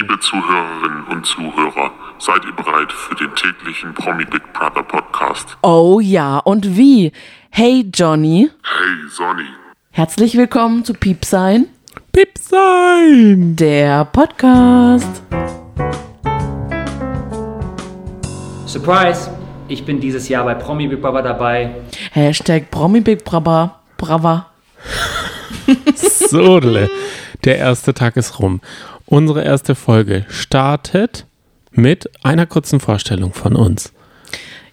Liebe Zuhörerinnen und Zuhörer, seid ihr bereit für den täglichen Promi Big Brother Podcast? Oh ja, und wie? Hey Johnny, Hey Sonny, herzlich willkommen zu Piepsein, Pip sein! der Podcast. Surprise! Ich bin dieses Jahr bei Promi Big Brother dabei. Hashtag Promi Big Brother, Brava. Sodle. Der erste Tag ist rum. Unsere erste Folge startet mit einer kurzen Vorstellung von uns.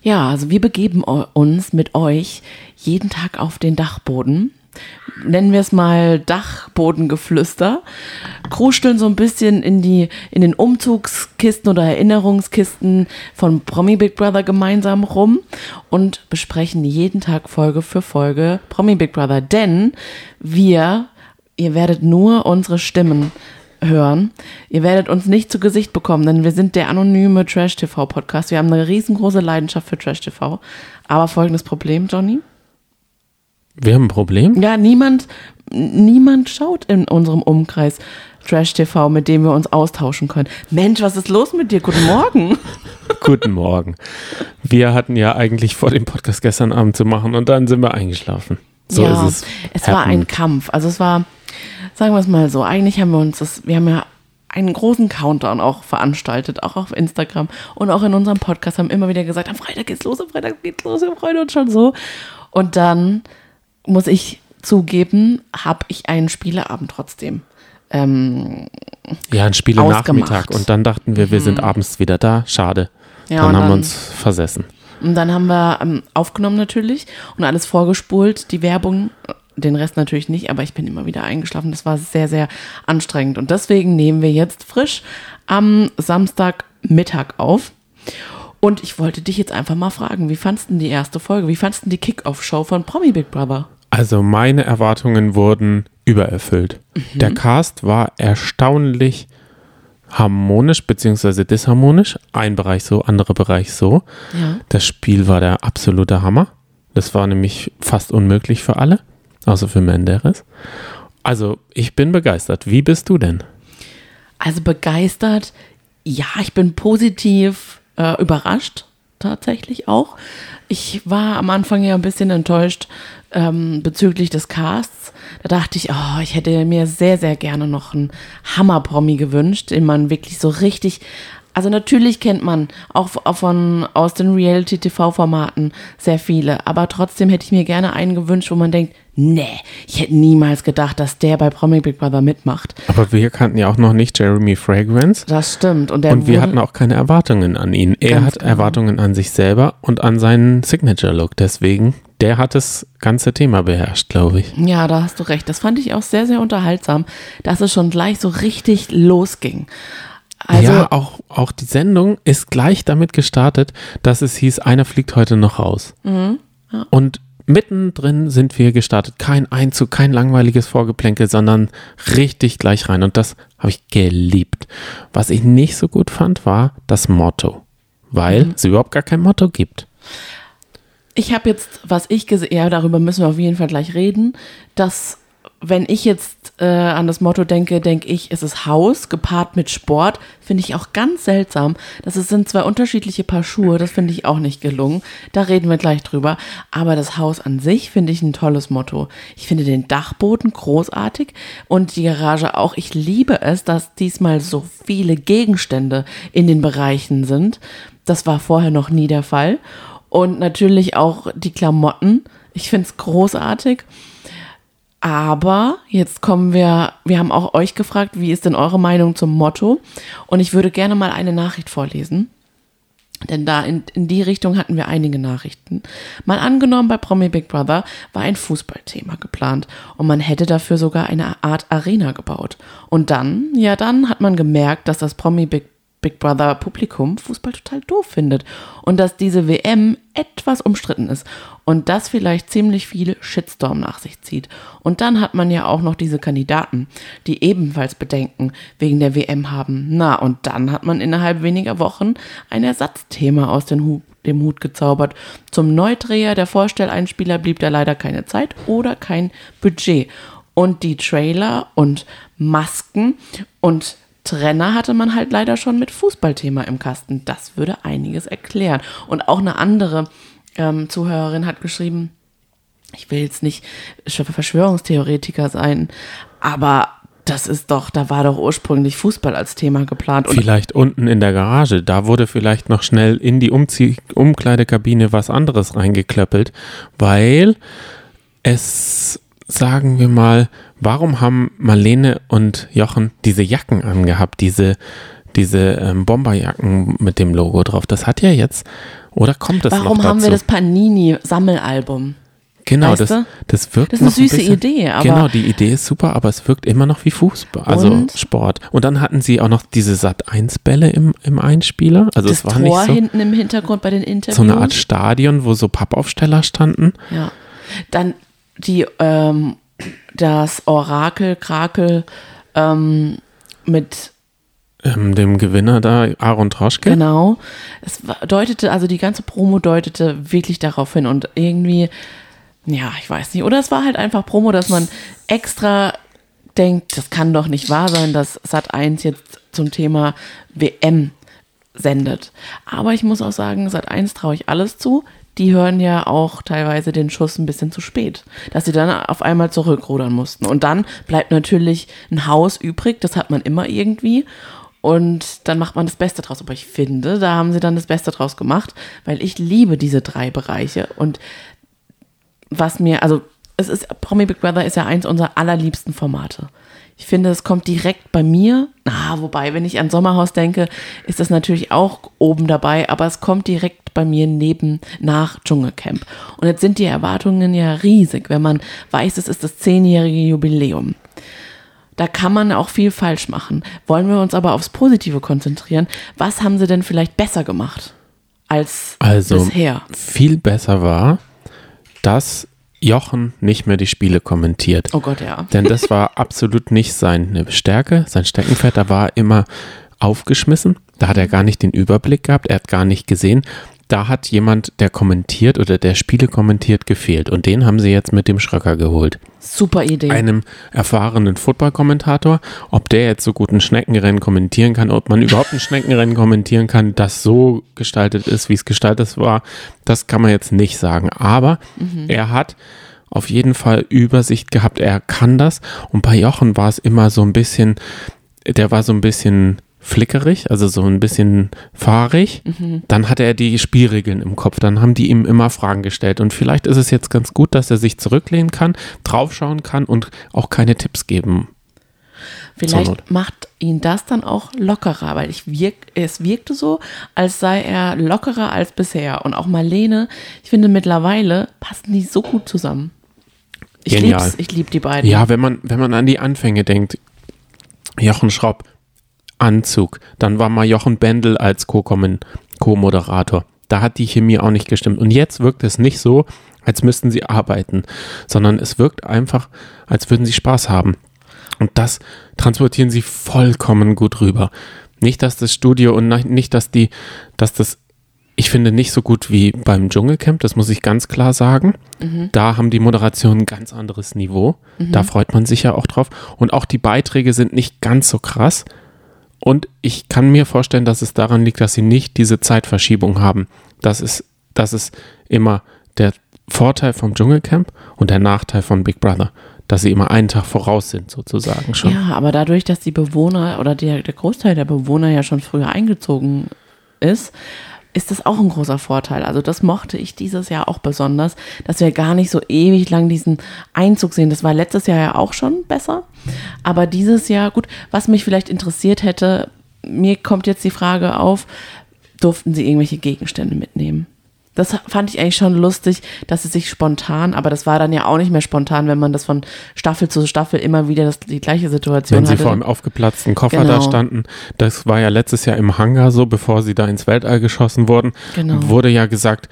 Ja, also wir begeben uns mit euch jeden Tag auf den Dachboden. Nennen wir es mal Dachbodengeflüster. Kruscheln so ein bisschen in die, in den Umzugskisten oder Erinnerungskisten von Promi Big Brother gemeinsam rum und besprechen jeden Tag Folge für Folge Promi Big Brother. Denn wir, ihr werdet nur unsere Stimmen hören. Ihr werdet uns nicht zu Gesicht bekommen, denn wir sind der anonyme Trash-TV-Podcast. Wir haben eine riesengroße Leidenschaft für Trash-TV. Aber folgendes Problem, Johnny. Wir haben ein Problem. Ja, niemand, niemand schaut in unserem Umkreis Trash-TV, mit dem wir uns austauschen können. Mensch, was ist los mit dir? Guten Morgen. Guten Morgen. Wir hatten ja eigentlich vor, den Podcast gestern Abend zu machen und dann sind wir eingeschlafen. So ja, ist es. Es war ein. Kampf. Also es war, sagen wir es mal so, eigentlich haben wir uns das, wir haben ja einen großen Countdown auch veranstaltet, auch auf Instagram und auch in unserem Podcast haben immer wieder gesagt, am Freitag geht's los, am Freitag geht's los, wir freuen uns schon so. Und dann muss ich zugeben, habe ich einen Spieleabend trotzdem. Ähm, Ja, ein Spielenachmittag. Und dann dachten wir, wir sind abends wieder da. Schade. Ja, dann haben wir uns versessen. Und dann haben wir ähm, aufgenommen natürlich und alles vorgespult, die Werbung, den Rest natürlich nicht, aber ich bin immer wieder eingeschlafen. Das war sehr, sehr anstrengend. Und deswegen nehmen wir jetzt frisch am Samstagmittag auf. Und ich wollte dich jetzt einfach mal fragen, wie fandst du denn die erste Folge? Wie fandst du denn die Kick-Off-Show von Promi Big Brother? Also meine Erwartungen wurden übererfüllt. Mhm. Der Cast war erstaunlich harmonisch beziehungsweise disharmonisch. Ein Bereich so, andere Bereich so. Ja. Das Spiel war der absolute Hammer. Das war nämlich fast unmöglich für alle, außer für Menderes. Also ich bin begeistert. Wie bist du denn? Also begeistert, ja, ich bin positiv äh, überrascht, tatsächlich auch. Ich war am Anfang ja ein bisschen enttäuscht ähm, bezüglich des Casts. Da dachte ich, oh, ich hätte mir sehr, sehr gerne noch einen Hammer-Promi gewünscht, den man wirklich so richtig. Also natürlich kennt man auch von aus den Reality-TV-Formaten sehr viele, aber trotzdem hätte ich mir gerne einen gewünscht, wo man denkt, nee, ich hätte niemals gedacht, dass der bei Promi Big Brother mitmacht. Aber wir kannten ja auch noch nicht Jeremy Fragrance. Das stimmt. Und, Und wir hatten auch keine Erwartungen an ihn. Er hat genau. Erwartungen an sich selber und an seinen Signature-Look. Deswegen, der hat das ganze Thema beherrscht, glaube ich. Ja, da hast du recht. Das fand ich auch sehr, sehr unterhaltsam, dass es schon gleich so richtig losging. Also, ja, auch, auch die Sendung ist gleich damit gestartet, dass es hieß, einer fliegt heute noch raus. Mhm, Und mittendrin sind wir gestartet. Kein Einzug, kein langweiliges Vorgeplänkel, sondern richtig gleich rein. Und das habe ich geliebt. Was ich nicht so gut fand, war das Motto. Weil Mhm. es überhaupt gar kein Motto gibt. ich habe jetzt, was ich gesehen, ja, darüber müssen wir auf jeden Fall gleich reden, dass wenn ich jetzt äh, an das Motto denke, denke ich, es ist Haus gepaart mit Sport, finde ich auch ganz seltsam. Das sind zwei unterschiedliche Paar Schuhe, das finde ich auch nicht gelungen. Da reden wir gleich drüber. Aber das Haus an sich finde ich ein tolles Motto. Ich finde den Dachboden großartig und die Garage auch. Ich liebe es, dass diesmal so viele Gegenstände in den Bereichen sind. Das war vorher noch nie der Fall. Und natürlich auch die Klamotten. Ich finde es großartig. Aber jetzt kommen wir, wir haben auch euch gefragt, wie ist denn eure Meinung zum Motto? Und ich würde gerne mal eine Nachricht vorlesen. Denn da in, in die Richtung hatten wir einige Nachrichten. Mal angenommen, bei Promi Big Brother war ein Fußballthema geplant und man hätte dafür sogar eine Art Arena gebaut. Und dann, ja, dann hat man gemerkt, dass das Promi Big Big Brother Publikum Fußball total doof findet und dass diese WM etwas umstritten ist und das vielleicht ziemlich viel Shitstorm nach sich zieht. Und dann hat man ja auch noch diese Kandidaten, die ebenfalls Bedenken wegen der WM haben. Na, und dann hat man innerhalb weniger Wochen ein Ersatzthema aus den Hu dem Hut gezaubert. Zum Neudreher der Vorstelleinspieler blieb da leider keine Zeit oder kein Budget. Und die Trailer und Masken und Trenner hatte man halt leider schon mit Fußballthema im Kasten. Das würde einiges erklären. Und auch eine andere ähm, Zuhörerin hat geschrieben, ich will jetzt nicht Verschwörungstheoretiker sein, aber das ist doch, da war doch ursprünglich Fußball als Thema geplant. Und vielleicht unten in der Garage, da wurde vielleicht noch schnell in die Umzie Umkleidekabine was anderes reingeklöppelt, weil es, sagen wir mal, warum haben Marlene und Jochen diese Jacken angehabt, diese, diese ähm, Bomberjacken mit dem Logo drauf? Das hat ja jetzt, oder kommt das Warum noch dazu? haben wir das Panini-Sammelalbum? Genau, Weißt das, du? das wirkt Das ist eine noch ein süße bisschen, Idee, aber- Genau, die Idee ist super, aber es wirkt immer noch wie Fußball, also Und? Sport. Und dann hatten sie auch noch diese Sat-1-Bälle im, im Einspieler. Also Das es war Tor nicht so, hinten im Hintergrund bei den Interviews. so eine Art Stadion, wo so Pappaufsteller standen. Ja. Dann die, ähm, das Orakel, Krakel ähm, mit, Ähm, dem Gewinner da, Aaron Troschke. genau. Es deutete, also die ganze Promo deutete wirklich darauf hin und irgendwie, ja, ich weiß nicht. Oder es war halt einfach Promo, dass man extra denkt, das kann doch nicht wahr sein, dass Sat1 jetzt zum Thema WM sendet. Aber ich muss auch sagen, Sat1 traue ich alles zu. Die hören ja auch teilweise den Schuss ein bisschen zu spät, dass sie dann auf einmal zurückrudern mussten. Und dann bleibt natürlich ein Haus übrig, das hat man immer irgendwie. Und dann macht man das Beste draus. Aber ich finde, da haben sie dann das Beste draus gemacht, weil ich liebe diese drei Bereiche. Und was mir, also es ist, Promi Big Brother ist ja eins unserer allerliebsten Formate. Ich finde, es kommt direkt bei mir. Na, wobei, wenn ich an Sommerhaus denke, ist das natürlich auch oben dabei, aber es kommt direkt bei mir neben nach Dschungelcamp. Und jetzt sind die Erwartungen ja riesig, wenn man weiß, es ist das zehnjährige Jubiläum. Da kann man auch viel falsch machen. Wollen wir uns aber aufs Positive konzentrieren? Was haben sie denn vielleicht besser gemacht als Also bisher? viel besser war, dass Jochen nicht mehr die Spiele kommentiert. Oh Gott, ja. Denn das war absolut nicht seine Stärke, sein Steckenpferd. Da war er immer aufgeschmissen. Da hat er gar nicht den Überblick gehabt. Er hat gar nicht gesehen. Da hat jemand, der kommentiert oder der Spiele kommentiert, gefehlt. Und den haben sie jetzt mit dem Schröcker geholt. Super Idee. Einem erfahrenen Football-Kommentator. Ob der jetzt so gut ein Schneckenrennen kommentieren kann, ob man überhaupt ein Schneckenrennen kommentieren kann, das so gestaltet ist, wie es gestaltet war, das kann man jetzt nicht sagen. Aber er hat auf jeden Fall Übersicht gehabt. Er kann das. Und bei Jochen war es immer so ein bisschen, der war so ein bisschen flickerig, also so ein bisschen fahrig. Dann hatte er die Spielregeln im Kopf. Dann haben die ihm immer Fragen gestellt. Und vielleicht ist es jetzt ganz gut, dass er sich zurücklehnen kann, draufschauen kann und auch keine Tipps geben. Vielleicht macht ihn das dann auch lockerer, weil ich wirk, es wirkte so, als sei er lockerer als bisher. Und auch Marlene, ich finde mittlerweile passen die so gut zusammen. Ich lieb's, ich lieb die beiden. Ja, wenn man, wenn man an die Anfänge denkt, Jochen Schropp, Anzug, dann war mal Jochen Bendel als Co-Moderator. Da hat die Chemie auch nicht gestimmt. Und jetzt wirkt es nicht so, als müssten sie arbeiten, sondern es wirkt einfach, als würden sie Spaß haben. Und das transportieren sie vollkommen gut rüber. Nicht, dass das Studio und nicht, dass die, dass das, ich finde, nicht so gut wie beim Dschungelcamp, das muss ich ganz klar sagen. Da haben die Moderationen ein ganz anderes Niveau. Da freut man sich ja auch drauf. Und auch die Beiträge sind nicht ganz so krass. Und ich kann mir vorstellen, dass es daran liegt, dass sie nicht diese Zeitverschiebung haben. Das ist, das ist immer der Vorteil vom Dschungelcamp und der Nachteil von Big Brother. Dass sie immer einen Tag voraus sind, sozusagen schon. Ja, aber dadurch, dass die Bewohner oder der, der Großteil der Bewohner ja schon früher eingezogen ist, ist das auch ein großer Vorteil. Also das mochte ich dieses Jahr auch besonders, dass wir gar nicht so ewig lang diesen Einzug sehen. Das war letztes Jahr ja auch schon besser. Aber dieses Jahr, gut, was mich vielleicht interessiert hätte, mir kommt jetzt die Frage auf, durften sie irgendwelche Gegenstände mitnehmen? Das fand ich eigentlich schon lustig, dass sie sich spontan, aber das war dann ja auch nicht mehr spontan, wenn man das von Staffel zu Staffel immer wieder das, die gleiche Situation Wenn sie hatte. vor einem aufgeplatzten Koffer da Genau. standen, das war ja letztes Jahr im Hangar so, bevor sie da ins Weltall geschossen wurden, Genau. wurde ja gesagt,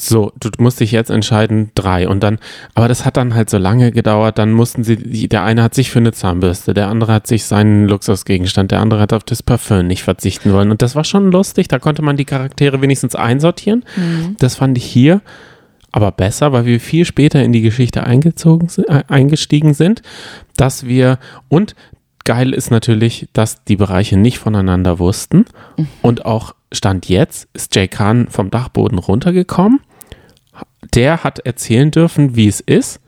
so, du musst dich jetzt entscheiden, drei. Und dann, aber das hat dann halt so lange gedauert, dann mussten sie, der eine hat sich für eine Zahnbürste, der andere hat sich seinen Luxusgegenstand, der andere hat auf das Parfüm nicht verzichten wollen. Und das war schon lustig, da konnte man die Charaktere wenigstens einsortieren. Das fand ich hier aber besser, weil wir viel später in die Geschichte eingezogen, äh, eingestiegen sind, dass wir und geil ist natürlich, dass die Bereiche nicht voneinander wussten. Und auch Stand jetzt ist Jay Khan vom Dachboden runtergekommen. Der hat erzählen dürfen, wie es ist.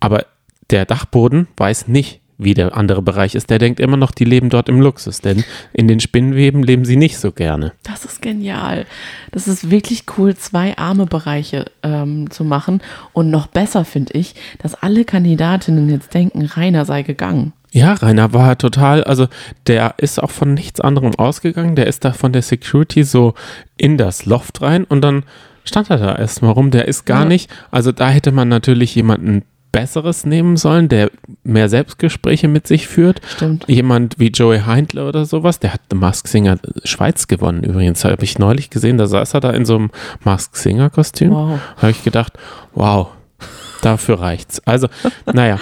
Aber der Dachboden weiß nicht, wie der andere Bereich ist. Der denkt immer noch, die leben dort im Luxus, denn in den Spinnweben leben sie nicht so gerne. Das ist genial. Das ist wirklich cool, zwei arme Bereiche ähm, zu machen. Und noch besser finde ich, dass alle Kandidatinnen jetzt denken, Rainer sei gegangen. Ja, Rainer war total, also der ist auch von nichts anderem ausgegangen. Der ist da von der Security so in das Loft rein und dann stand er da erstmal rum. Der ist gar Ja. nicht, also da hätte man natürlich jemanden Besseres nehmen sollen, der mehr Selbstgespräche mit sich führt. Stimmt. Jemand wie Joey Heindler oder sowas, der hat The Mask Singer Schweiz gewonnen übrigens. Habe ich neulich gesehen, da saß er da in so einem Mask Singer Kostüm. Wow. Habe ich gedacht, wow, dafür reicht's. Also, naja,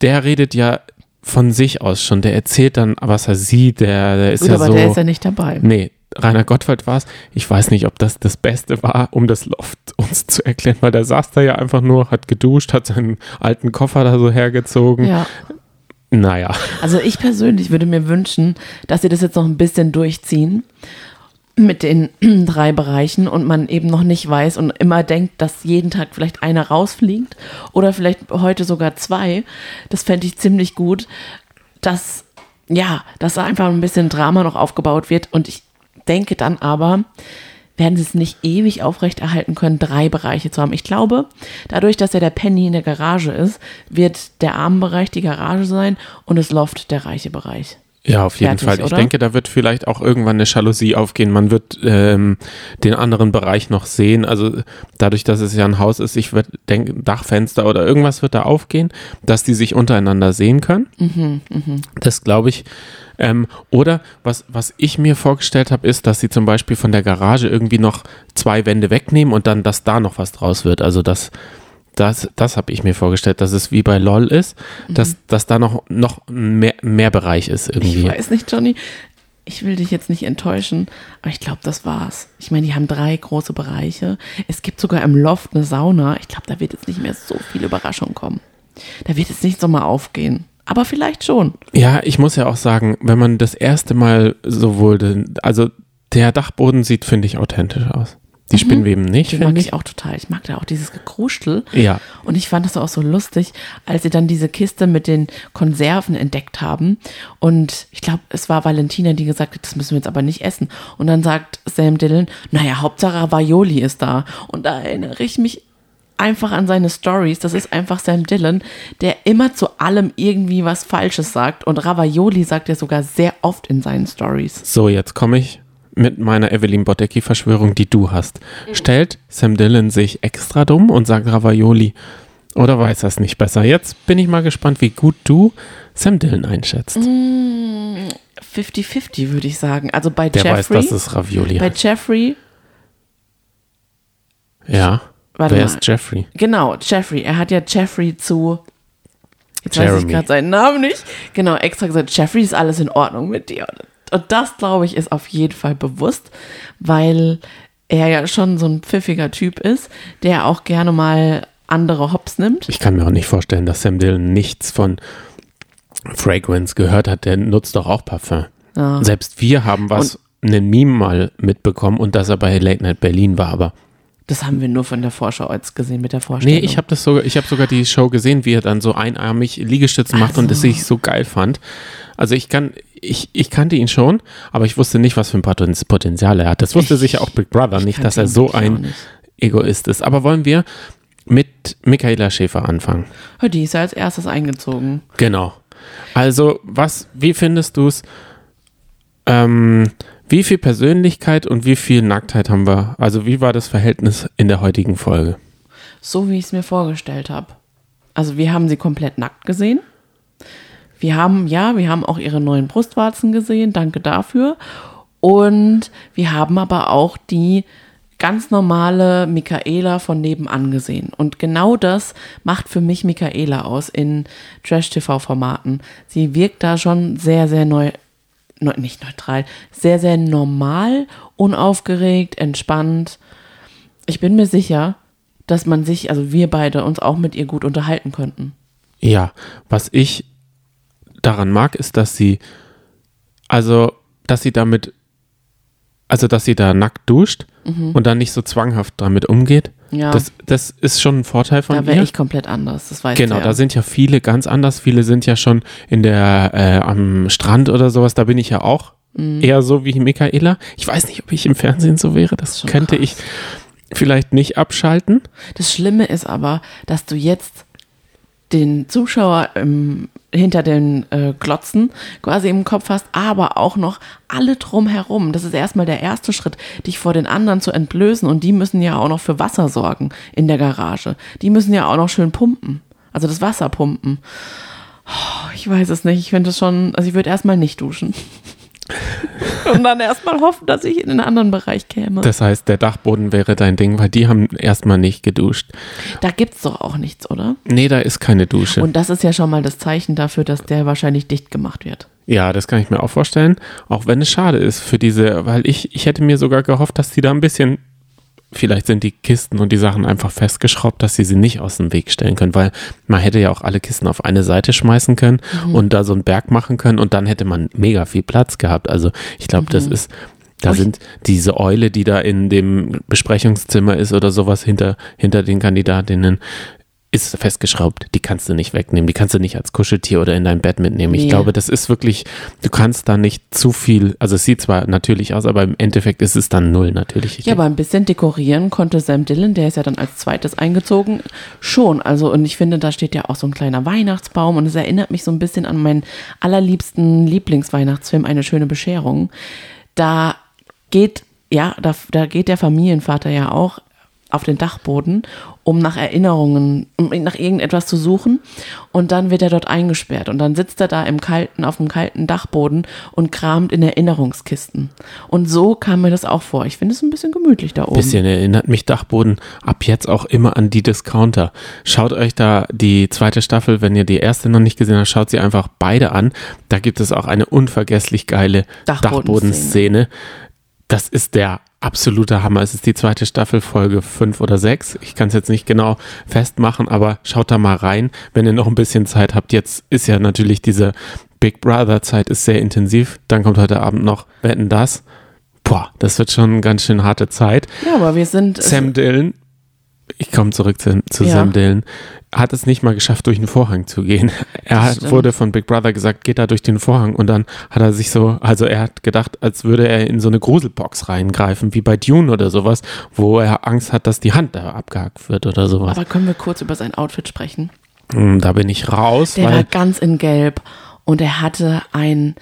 der redet ja von sich aus schon. Der erzählt dann, was er sieht. Der, der ist Gut, ja aber so. der ist ja nicht dabei. Nee, Rainer Gottwald war es. Ich weiß nicht, ob das das Beste war, um das Loft uns zu erklären, weil der saß da ja einfach nur, hat geduscht, hat seinen alten Koffer da so hergezogen. Ja. Naja, Also ich persönlich würde mir wünschen, dass sie das jetzt noch ein bisschen durchziehen mit den drei Bereichen und man eben noch nicht weiß und immer denkt, dass jeden Tag vielleicht einer rausfliegt oder vielleicht heute sogar zwei. Das fände ich ziemlich gut, dass ja, dass da einfach ein bisschen Drama noch aufgebaut wird und ich denke dann aber, werden sie es nicht ewig aufrechterhalten können, drei Bereiche zu haben. Ich glaube, dadurch, dass ja der Penny in der Garage ist, wird der Armenbereich die Garage sein und das Loft der reiche Bereich. Ja, auf jeden Fertig, Fall. Ich oder? denke, da wird vielleicht auch irgendwann eine Jalousie aufgehen. Man wird ähm, den anderen Bereich noch sehen. Also dadurch, dass es ja ein Haus ist, ich würde denken, Dachfenster oder irgendwas wird da aufgehen, dass die sich untereinander sehen können. Mhm, Das glaube ich. Ähm, oder was, was ich mir vorgestellt habe, ist, dass sie zum Beispiel von der Garage irgendwie noch zwei Wände wegnehmen und dann, dass da noch was draus wird. Also das, das, das habe ich mir vorgestellt, dass es wie bei LOL ist, dass, dass da noch, noch mehr, mehr Bereich ist Mhm. Ich irgendwie. weiß nicht, Johnny. Ich will dich jetzt nicht enttäuschen, aber ich glaube, das war's. Ich meine, die haben drei große Bereiche. Es gibt sogar im Loft eine Sauna. Ich glaube, da wird jetzt nicht mehr so viel Überraschung kommen. Da wird jetzt nicht so mal aufgehen. Aber vielleicht schon. Ja, ich muss ja auch sagen, wenn man das erste Mal sowohl, den, also der Dachboden sieht, finde ich, authentisch aus. Die Spinnweben nicht, Mhm. mag ich ich. auch total. Ich mag da auch dieses Gekruschel. Ja. Und ich fand das auch so lustig, als sie dann diese Kiste mit den Konserven entdeckt haben. Und ich glaube, es war Valentina, die gesagt hat, das müssen wir jetzt aber nicht essen. Und dann sagt Sam Dillon, naja, Hauptsache Ravioli ist da. Und da erinnere ich mich einfach an seine Stories. Das ist einfach Sam Dillon, der immer zu allem irgendwie was Falsches sagt. Und Ravioli sagt er sogar sehr oft in seinen Stories. So, jetzt komme ich mit meiner Evelyn Bodecki-Verschwörung, die du hast. Stellt Sam Dillon sich extra dumm und sagt Ravioli oder weiß das nicht besser? Jetzt bin ich mal gespannt, wie gut du Sam Dillon einschätzt. 50-50 würde ich sagen. Also bei Der weiß, Jeffrey, dass es Ravioli bei heißt. Jeffrey Ja. Warte Wer mal. ist Jeffrey? Genau, Jeffrey. Er hat ja Jeffrey zu. Jetzt weiß ich Jeremy. gerade seinen Namen nicht. Genau, extra gesagt, Jeffrey ist alles in Ordnung mit dir. Und das, glaube ich, ist auf jeden Fall bewusst, weil er ja schon so ein pfiffiger Typ ist, der auch gerne mal andere Hops nimmt. Ich kann mir auch nicht vorstellen, dass Sam Dillon nichts von Fragrance gehört hat. Der nutzt doch auch Parfum. Ja. Selbst wir haben was, einen Meme mal mitbekommen und dass er bei Late Night Berlin war, aber Das haben wir nur von der Vorschau jetzt gesehen mit der Vorstellung. Nee, ich habe das sogar, ich habe sogar die Show gesehen, wie er dann so einarmig Liegestützen macht und das ich so geil fand. Also ich kann, ich, ich kannte ihn schon, aber ich wusste nicht, was für ein Poten- Potenzial er hat. Das wusste Ich- sicher auch Big Brother ich nicht, dass er so ein. Egoist ist. Aber wollen wir mit Michaela Schäfer anfangen? Oh, Die ist ja als erstes eingezogen. Genau. Also, was, wie findest du es? Ähm, wie viel Persönlichkeit und wie viel Nacktheit haben wir? Also, wie war das Verhältnis in der heutigen Folge? So wie ich es mir vorgestellt habe. Also wir haben sie komplett nackt gesehen. Wir haben, ja, wir haben auch ihre neuen Brustwarzen gesehen, danke dafür. Und wir haben aber auch die ganz normale Michaela von nebenan gesehen. Und genau das macht für mich Michaela aus in Trash-TV-Formaten. Sie wirkt da schon sehr, sehr neu, neu, nicht neutral, sehr, sehr normal, unaufgeregt, entspannt. Ich bin mir sicher, dass man sich, also wir beide, uns auch mit ihr gut unterhalten könnten. Ja, was ich daran mag, ist, dass sie, also, dass sie damit, also, dass sie da nackt duscht und dann nicht so zwanghaft damit umgeht. Mhm. Ja. Das, das ist schon ein Vorteil von Da wäre ihr. ich komplett anders, das weiß Genau, du ja. da sind ja viele ganz anders. Viele sind ja schon in der äh, am Strand oder sowas. Da bin ich ja auch Mhm. eher so wie Michaela. Ich weiß nicht, ob ich im Fernsehen so wäre. Das könnte krass. ich vielleicht nicht abschalten. Das Schlimme ist aber, dass du jetzt den Zuschauer ähm, hinter den äh, Glotzen quasi im Kopf hast, aber auch noch alle drumherum. Das ist erstmal der erste Schritt, dich vor den anderen zu entblößen. Und die müssen ja auch noch für Wasser sorgen in der Garage. Die müssen ja auch noch schön pumpen. Also das Wasser pumpen. Oh, ich weiß es nicht. Ich finde es schon, also ich würde erstmal nicht duschen. Und dann erstmal hoffen, dass ich in einen anderen Bereich käme. Das heißt, der Dachboden wäre dein Ding, weil die haben erstmal nicht geduscht. da gibt's doch auch nichts, oder? Nee, da ist keine Dusche. Und das ist ja schon mal das Zeichen dafür, dass der wahrscheinlich dicht gemacht wird. ja, das kann ich mir auch vorstellen. Auch wenn es schade ist für diese, weil ich, ich hätte mir sogar gehofft, dass die da ein bisschen, vielleicht sind die Kisten und die Sachen einfach festgeschraubt, dass sie sie nicht aus dem Weg stellen können, weil man hätte ja auch alle Kisten auf eine Seite schmeißen können und da so einen Berg machen können und dann hätte man mega viel Platz gehabt. Also ich glaube, das ist, da sind diese Eule, die da in dem Besprechungszimmer ist oder sowas hinter, hinter den Kandidatinnen, ist festgeschraubt. Die kannst du nicht wegnehmen. Die kannst du nicht als Kuscheltier oder in dein Bett mitnehmen. Ich Nee. glaube, das ist wirklich, du kannst da nicht zu viel, also es sieht zwar natürlich aus, aber im Endeffekt ist es dann null natürlich. Ich Ja, aber ein bisschen dekorieren konnte Sam Dillon, der ist ja dann als zweites eingezogen, schon. Also, und ich finde, da steht ja auch so ein kleiner Weihnachtsbaum und es erinnert mich so ein bisschen an meinen allerliebsten Lieblingsweihnachtsfilm, Eine schöne Bescherung. Da geht, ja, da, da geht der Familienvater ja auch auf den Dachboden, um nach Erinnerungen, um nach irgendetwas zu suchen. Und dann wird er dort eingesperrt. Und dann sitzt er da im kalten, auf dem kalten Dachboden und kramt in Erinnerungskisten. Und so kam mir das auch vor. Ich finde es ein bisschen gemütlich da oben. Bisschen erinnert mich Dachboden ab jetzt auch immer an die Discounter. Schaut euch da die zweite Staffel, wenn ihr die erste noch nicht gesehen habt, schaut sie einfach beide an. Da gibt es auch eine unvergesslich geile Dachbodenszene. Dachbodenszene. Das ist der absolute Hammer. Es ist die zweite Staffel, Folge 5 oder 6. Ich kann es jetzt nicht genau festmachen, aber schaut da mal rein, wenn ihr noch ein bisschen Zeit habt. Jetzt ist ja natürlich diese Big Brother Zeit ist sehr intensiv. Dann kommt heute Abend noch Wetten das. Boah, das wird schon eine ganz schön harte Zeit. Ja, aber wir sind. Sam Dillon, ich komme zurück zu, zu Ja. Sam Dillon, hat es nicht mal geschafft, durch den Vorhang zu gehen. Er hat, wurde von Big Brother gesagt, geht da durch den Vorhang und dann hat er sich so, also er hat gedacht, als würde er in so eine Gruselbox reingreifen, wie bei Dune oder sowas, wo er Angst hat, dass die Hand da abgehackt wird oder sowas. aber können wir kurz über sein Outfit sprechen? Hm, Da bin ich raus, Der war ganz in Gelb und er hatte ein,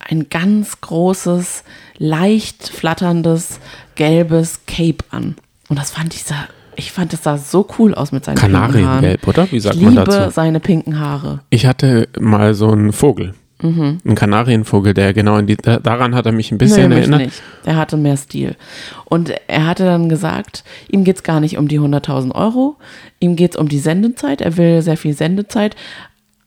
ein ganz großes, leicht flatterndes, gelbes Cape an. Und das fand ich sah, ich fand, das sah so cool aus mit seinen. Kanariengelb, oder? Wie sagt ich man liebe dazu? seine pinken Haare. Ich hatte mal so einen Vogel, Mhm. einen Kanarienvogel, der genau in die, da- daran hat er mich ein bisschen Nee, erinnert. nicht. Er hatte mehr Stil. Und er hatte dann gesagt, ihm geht es gar nicht um die 100.000 Euro, ihm geht es um die Sendezeit, er will sehr viel Sendezeit.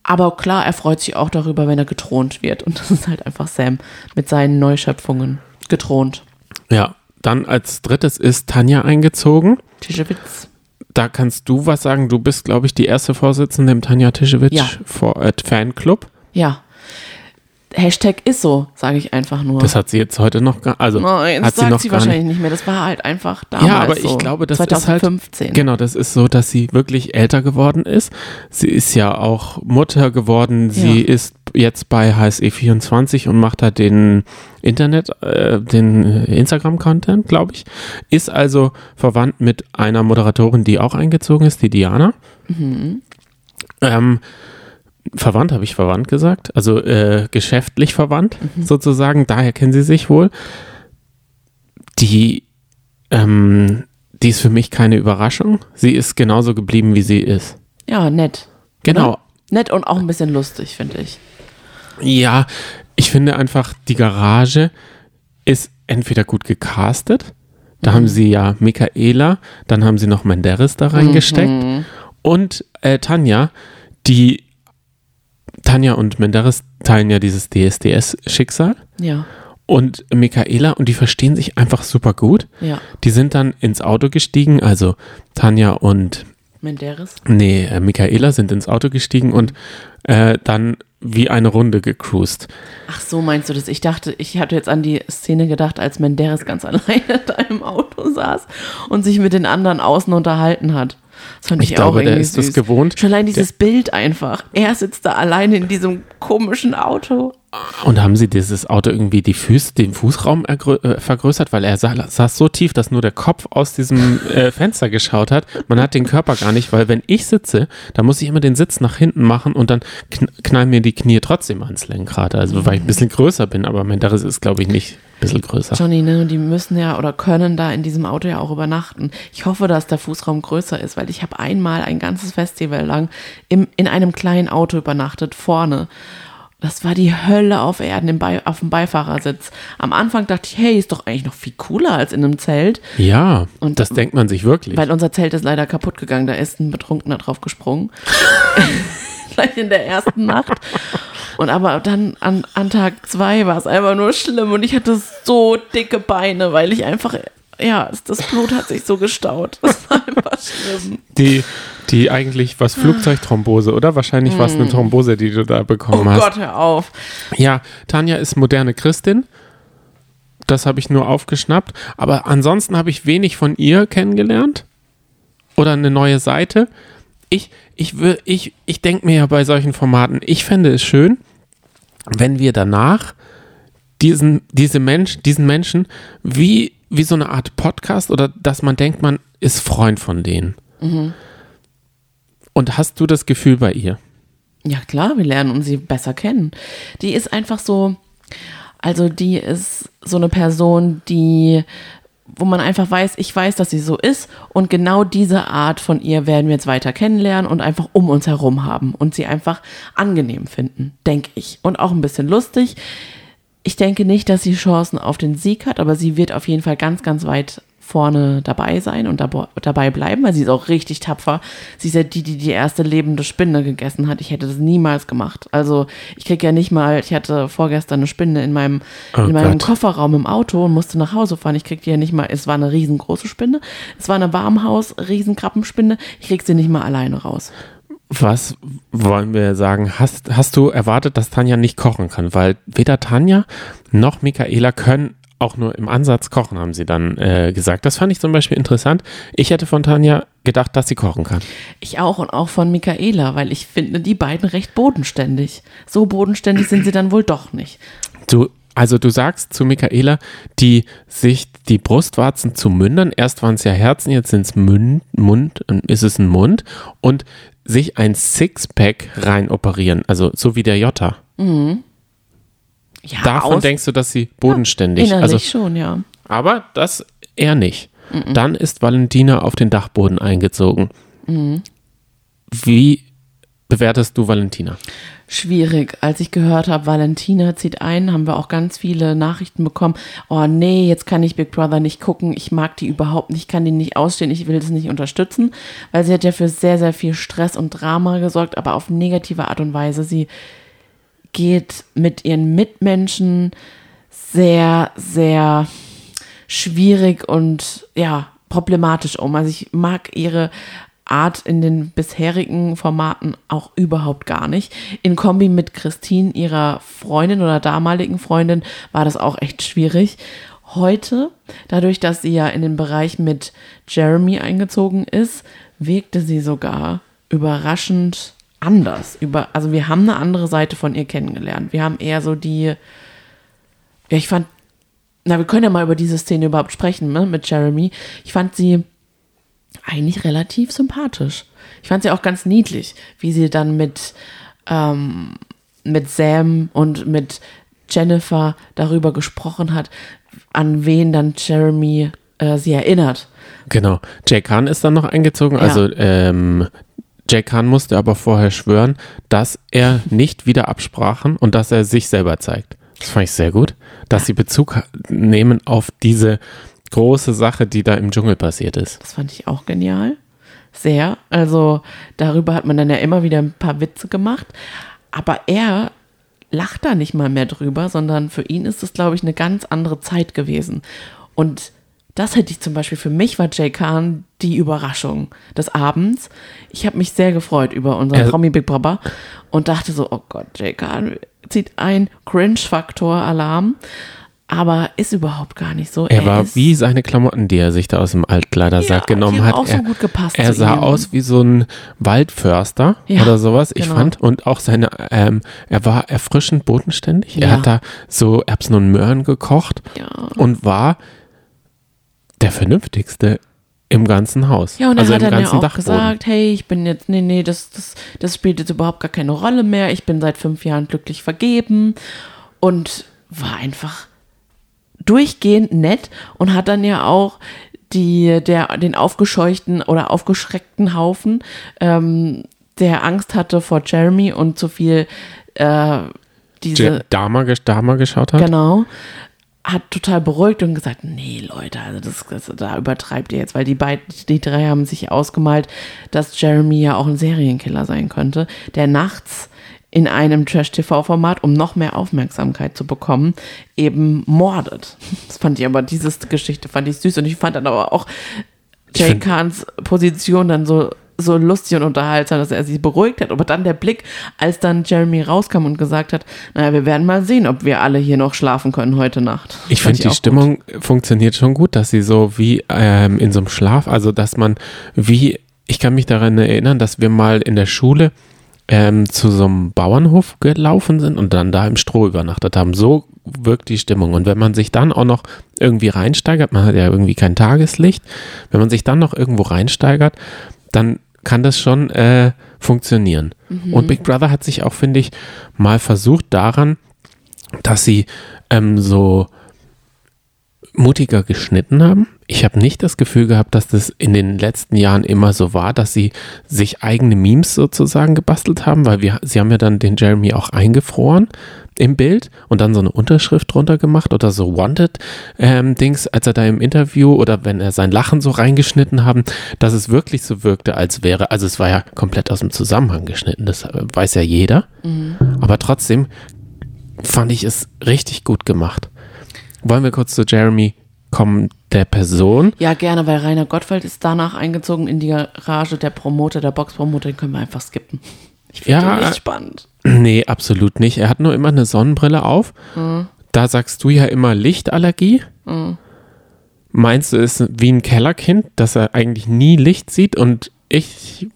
Aber klar, er freut sich auch darüber, wenn er getront wird. Und das ist halt einfach Sam mit seinen Neuschöpfungen getront. Ja, dann als drittes ist Tanja eingezogen. Tischewitz. Da kannst du was sagen. Du bist, glaube ich, die erste Vorsitzende im Tanja Tischewitsch Ja. Vor- äh, Fanclub. Ja. Hashtag ist so, sage ich einfach nur. Das hat sie jetzt heute noch gar, also Nein, hat das sagt noch sie wahrscheinlich nicht. mehr. Das war halt einfach damals Ja, aber so. ich glaube, das 2015. ist halt genau, das ist so, dass sie wirklich älter geworden ist. Sie ist ja auch Mutter geworden. Sie Ja. ist jetzt bei HSE24 und macht da den Internet, äh, den Instagram-Content, glaube ich. Ist also verwandt mit einer Moderatorin, die auch eingezogen ist, die Diana. Mhm. Ähm, verwandt, habe ich verwandt gesagt. Also äh, geschäftlich verwandt Mhm. sozusagen. Daher kennen sie sich wohl. Die, ähm, die ist für mich keine Überraschung. Sie ist genauso geblieben, wie sie ist. Ja, nett. Genau. Oder? Nett und auch ein bisschen lustig, finde ich. Ja, ich finde einfach, die Garage ist entweder gut gecastet. Da haben sie ja Michaela, dann haben sie noch Menderes da reingesteckt. Und äh, Tanja, die Tanja und Menderes teilen ja dieses DSDS-Schicksal. Ja, Und Michaela, und die verstehen sich einfach super gut. ja. Die sind dann ins Auto gestiegen, also Tanja und Menderes. Nee, äh, Michaela sind ins Auto gestiegen und äh, dann wie eine Runde gecruised. Ach so, meinst du das? Ich dachte, ich hatte jetzt an die Szene gedacht, als Menderes ganz alleine da im Auto saß und sich mit den anderen außen unterhalten hat. Das fand ich, Ich glaube, auch der ist das süß. gewohnt. Schon allein dieses Bild einfach. Er sitzt da alleine in diesem komischen Auto. Und haben sie dieses Auto irgendwie die Füße, den Fußraum äh, vergrößert, weil er sa saß so tief, dass nur der Kopf aus diesem äh, Fenster geschaut hat. Man hat den Körper gar nicht, weil wenn ich sitze, dann muss ich immer den Sitz nach hinten machen und dann kn knallen mir die Knie trotzdem ans Lenkrad. Also weil ich ein bisschen größer bin, aber mein Daris ist, glaube ich, nicht bisschen größer. Johnny, ne, die müssen ja oder können da in diesem Auto ja auch übernachten. Ich hoffe, dass der Fußraum größer ist, weil ich habe einmal ein ganzes Festival lang im, in einem kleinen Auto übernachtet, vorne. Das war die Hölle auf Erden im Bei auf dem Beifahrersitz. Am Anfang dachte ich, hey, ist doch eigentlich noch viel cooler als in einem Zelt, Ja, Und- das denkt man sich wirklich. weil unser Zelt ist leider kaputt gegangen. Da ist ein Betrunkener drauf gesprungen. Gleich in der ersten Nacht. Und aber dann an, an Tag zwei war es einfach nur schlimm und ich hatte so dicke Beine, weil ich einfach, ja, das Blut hat sich so gestaut. Das war einfach schlimm. Die, die eigentlich was Flugzeugthrombose, oder? Wahrscheinlich war es eine Thrombose, die du da Oh bekommen hast. Gott, hör auf. Ja, Tanja ist moderne Christin. Das habe ich nur aufgeschnappt. Aber ansonsten habe ich wenig von ihr kennengelernt. Oder eine neue Seite. Ich, ich, ich, ich denke mir ja bei solchen Formaten, ich fände es schön, wenn wir danach diesen, diese Mensch, diesen Menschen wie, wie so eine Art Podcast oder dass man denkt, man ist Freund von denen. Und hast du das Gefühl bei ihr? Ja, klar, wir lernen uns sie besser kennen. Die ist einfach so, also die ist so eine Person, die, wo man einfach weiß, ich weiß, dass sie so ist und genau diese Art von ihr werden wir jetzt weiter kennenlernen und einfach um uns herum haben und sie einfach angenehm finden, denke ich. Und auch ein bisschen lustig. Ich denke nicht, dass sie Chancen auf den Sieg hat, aber sie wird auf jeden Fall ganz, ganz weit vorne dabei sein und dabei bleiben, weil sie ist auch richtig tapfer. Sie ist ja die, die die erste lebende Spinne gegessen hat. Ich hätte das niemals gemacht. Also ich krieg ja nicht mal, ich hatte vorgestern eine Spinne in meinem, Oh in meinem Gott. Kofferraum im Auto und musste nach Hause fahren. Ich krieg die ja nicht mal, es war eine riesengroße Spinne. Es war eine Warmhaus, Riesenkrabbenspinne. Ich krieg sie nicht mal alleine raus. Was wollen wir sagen? Hast, hast du erwartet, dass Tanja nicht kochen kann? Weil weder Tanja noch Michaela können auch nur im Ansatz kochen, haben sie dann äh, gesagt. Das fand ich zum Beispiel interessant. Ich hätte von Tanja gedacht, dass sie kochen kann. Ich auch und auch von Michaela, weil ich finde die beiden recht bodenständig. So bodenständig sind sie dann wohl doch nicht. Du, also du sagst zu Michaela, die sich die Brustwarzen zu Mündern, erst waren es ja Herzen, jetzt sind es Mund, Mund, ist es ein Mund und sich ein Sixpack rein operieren, also so wie der Jota. Ja, Davon denkst du, dass sie bodenständig, Innerlich also schon, ja. Aber das eher nicht. Dann ist Valentina auf den Dachboden eingezogen. Wie bewertest du Valentina? Schwierig. Als ich gehört habe, Valentina zieht ein, haben wir auch ganz viele Nachrichten bekommen. Oh nee, jetzt kann ich Big Brother nicht gucken. Ich mag die überhaupt nicht, kann die nicht ausstehen. Ich will das nicht unterstützen, weil sie hat ja für sehr, sehr viel Stress und Drama gesorgt, aber auf negative Art und Weise. Sie geht mit ihren Mitmenschen sehr, sehr schwierig und ja, problematisch um. Also ich mag ihre Art in den bisherigen Formaten auch überhaupt gar nicht. In Kombi mit Christine, ihrer Freundin oder damaligen Freundin, war das auch echt schwierig. Heute, dadurch, dass sie ja in den Bereich mit Jeremy eingezogen ist, wirkte sie sogar überraschend anders. Über, also wir haben eine andere Seite von ihr kennengelernt. Wir haben eher so die, ja, ich fand, na, wir können ja mal über diese Szene überhaupt sprechen, ne, mit Jeremy. Ich fand sie eigentlich relativ sympathisch. Ich fand sie auch ganz niedlich, wie sie dann mit, ähm, mit Sam und mit Jennifer darüber gesprochen hat, an wen dann Jeremy äh, sie erinnert. Genau. Jay Khan ist dann noch eingezogen. Ja. Also ähm, Jay Khan musste aber vorher schwören, dass er nicht wieder absprachen und dass er sich selber zeigt. Das fand ich sehr gut, dass sie Bezug nehmen auf diese große Sache, die da im Dschungel passiert ist. Das fand ich auch genial. Sehr. Also darüber hat man dann ja immer wieder ein paar Witze gemacht. Aber er lacht da nicht mal mehr drüber, sondern für ihn ist es, glaube ich, eine ganz andere Zeit gewesen. Und das hätte ich zum Beispiel, für mich war Jay Khan die Überraschung des Abends. Ich habe mich sehr gefreut über unseren Er- Promi Big Brother und dachte so, oh Gott, Jay Khan zieht ein Cringe-Faktor-Alarm, aber ist überhaupt gar nicht so. Er war ist, wie seine Klamotten, die er sich da aus dem Altkleidersack Ja, genommen hat. auch so er, gut gepasst Er sah ihm. aus wie so ein Waldförster Ja, oder sowas, ich genau. fand. Und auch seine, ähm, er war erfrischend bodenständig. Er Ja. hat da so Erbsen und Möhren gekocht und war der vernünftigste im ganzen Haus. Ja, und er also hat im dann ja auch Dachboden. gesagt, hey, ich bin jetzt, nee, nee, das, das, das spielt jetzt überhaupt gar keine Rolle mehr. Ich bin seit fünf Jahren glücklich vergeben und war einfach durchgehend nett und hat dann ja auch die, der, den aufgescheuchten oder aufgeschreckten Haufen, ähm, der Angst hatte vor Jeremy und zu viel äh, diese Dama, Dama geschaut hat. Genau. Hat total beruhigt und gesagt, nee, Leute, also das, das, da übertreibt ihr jetzt, weil die beiden, die drei haben sich ausgemalt, dass Jeremy ja auch ein Serienkiller sein könnte, der nachts in einem Trash-TV-Format, um noch mehr Aufmerksamkeit zu bekommen, eben mordet. Das fand ich aber, diese Geschichte fand ich süß und ich fand dann aber auch Jay Kahns Position dann so, so lustig und unterhaltsam, dass er sich beruhigt hat. Aber dann der Blick, als dann Jeremy rauskam und gesagt hat, naja, wir werden mal sehen, ob wir alle hier noch schlafen können heute Nacht. Ich finde, die Stimmung funktioniert schon gut, dass sie so wie ähm, in so einem Schlaf, also dass man wie, ich kann mich daran erinnern, dass wir mal in der Schule ähm, zu so einem Bauernhof gelaufen sind und dann da im Stroh übernachtet haben. So wirkt die Stimmung. Und wenn man sich dann auch noch irgendwie reinsteigert, man hat ja irgendwie kein Tageslicht, wenn man sich dann noch irgendwo reinsteigert, dann kann das schon äh, funktionieren. Und Big Brother hat sich auch, finde ich, mal versucht daran, dass sie ähm, so mutiger geschnitten haben. Ich habe nicht das Gefühl gehabt, dass das in den letzten Jahren immer so war, dass sie sich eigene Memes sozusagen gebastelt haben, weil wir, sie haben ja dann den Jeremy auch eingefroren im Bild und dann so eine Unterschrift drunter gemacht oder so Wanted-Dings, als er da im Interview oder wenn er sein Lachen so reingeschnitten haben, dass es wirklich so wirkte, als wäre, also es war ja komplett aus dem Zusammenhang geschnitten, das weiß ja jeder, aber trotzdem fand ich es richtig gut gemacht. Wollen wir kurz zu Jeremy kommen, der Person? Ja, gerne, weil Rainer Gottwald ist danach eingezogen in die Garage, der Promoter, der Boxpromoter, den können wir einfach skippen. Ich finde Ja, nicht spannend. Nee, absolut nicht. Er hat nur immer eine Sonnenbrille auf. Da sagst du ja immer Lichtallergie. Meinst du, ist wie ein Kellerkind, dass er eigentlich nie Licht sieht und ich,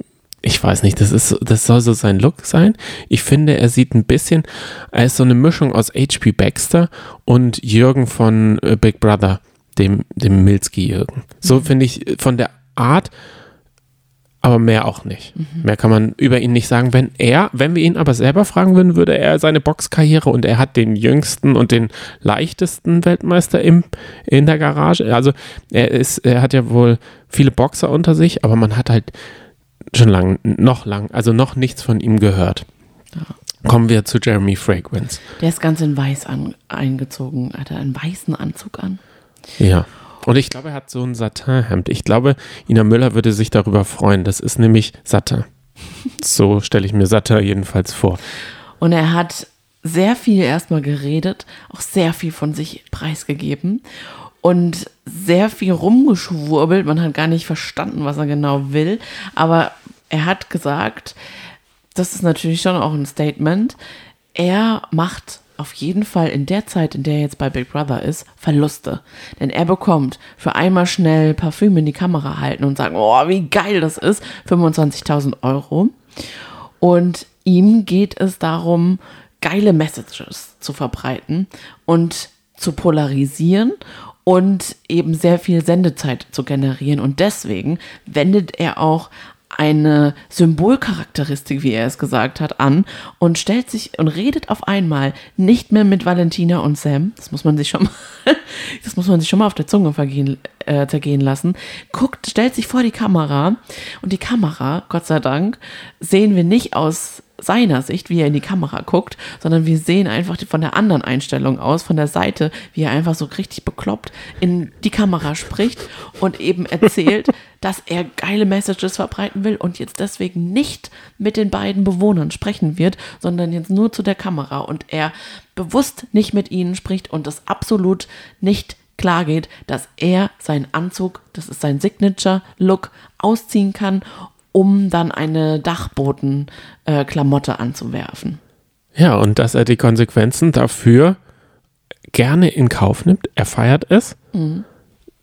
ich weiß nicht, das ist, das soll so sein Look sein. Ich finde, er sieht ein bisschen, er ist so eine Mischung aus H.P. Baxter und Jürgen von äh, Big Brother, dem, dem Milski-Jürgen. So finde ich äh, von der Art, aber mehr auch nicht. Mehr kann man über ihn nicht sagen. Wenn er, wenn wir ihn aber selber fragen würden, würde er seine Boxkarriere und er hat den jüngsten und den leichtesten Weltmeister im, in der Garage. Also er ist, er hat ja wohl viele Boxer unter sich, aber man hat halt schon lang, noch lang, also noch nichts von ihm gehört. Kommen wir zu Jeremy Fragrance. Der ist ganz in weiß an, eingezogen. Hat er einen weißen Anzug an? Ja. Und ich glaube, er hat so ein Satinhemd. Ich glaube, Ina Müller würde sich darüber freuen. Das ist nämlich Satin. So stelle ich mir Satin jedenfalls vor. Und er hat sehr viel erstmal geredet, auch sehr viel von sich preisgegeben und sehr viel rumgeschwurbelt. Man hat gar nicht verstanden, was er genau will. Aber er hat gesagt, das ist natürlich schon auch ein Statement. Er macht auf jeden Fall in der Zeit, in der er jetzt bei Big Brother ist, Verluste. Denn er bekommt für einmal schnell Parfüm in die Kamera halten und sagen, oh, wie geil das ist, 25.000 Euro. Und ihm geht es darum, geile Messages zu verbreiten und zu polarisieren und eben sehr viel Sendezeit zu generieren. Und deswegen wendet er auch eine Symbolcharakteristik, wie er es gesagt hat, an und stellt sich und redet auf einmal nicht mehr mit Valentina und Sam. Das muss man sich schon mal, das muss man sich schon mal auf der Zunge vergehen, äh, zergehen lassen. Guckt, stellt sich vor die Kamera und die Kamera, Gott sei Dank, sehen wir nicht aus seiner Sicht, wie er in die Kamera guckt, sondern wir sehen einfach von der anderen Einstellung aus, von der Seite, wie er einfach so richtig bekloppt in die Kamera spricht und eben erzählt, dass er geile Messages verbreiten will und jetzt deswegen nicht mit den beiden Bewohnern sprechen wird, sondern jetzt nur zu der Kamera und er bewusst nicht mit ihnen spricht und das absolut nicht klar geht, dass er seinen Anzug, das ist sein Signature-Look, ausziehen kann, um dann eine Dachboten-Klamotte anzuwerfen. Ja, und dass er die Konsequenzen dafür gerne in Kauf nimmt. Er feiert es.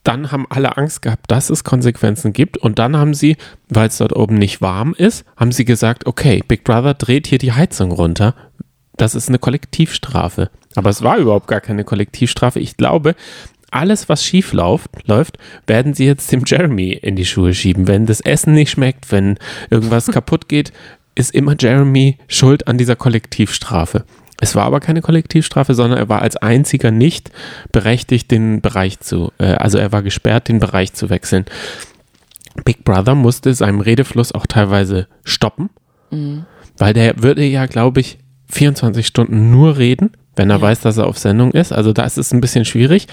Dann haben alle Angst gehabt, dass es Konsequenzen gibt. Und dann haben sie, weil es dort oben nicht warm ist, haben sie gesagt, okay, Big Brother dreht hier die Heizung runter. Das ist eine Kollektivstrafe. Aber es war überhaupt gar keine Kollektivstrafe. Ich glaube, alles, was schief läuft, läuft, werden sie jetzt dem Jeremy in die Schuhe schieben. Wenn das Essen nicht schmeckt, wenn irgendwas kaputt geht, ist immer Jeremy schuld an dieser Kollektivstrafe. Es war aber keine Kollektivstrafe, sondern er war als einziger nicht berechtigt, den Bereich zu, äh, also er war gesperrt, den Bereich zu wechseln. Big Brother musste seinem Redefluss auch teilweise stoppen, weil der würde ja, glaube ich, 24 Stunden nur reden, wenn er Ja. weiß, dass er auf Sendung ist. Also da ist es ein bisschen schwierig.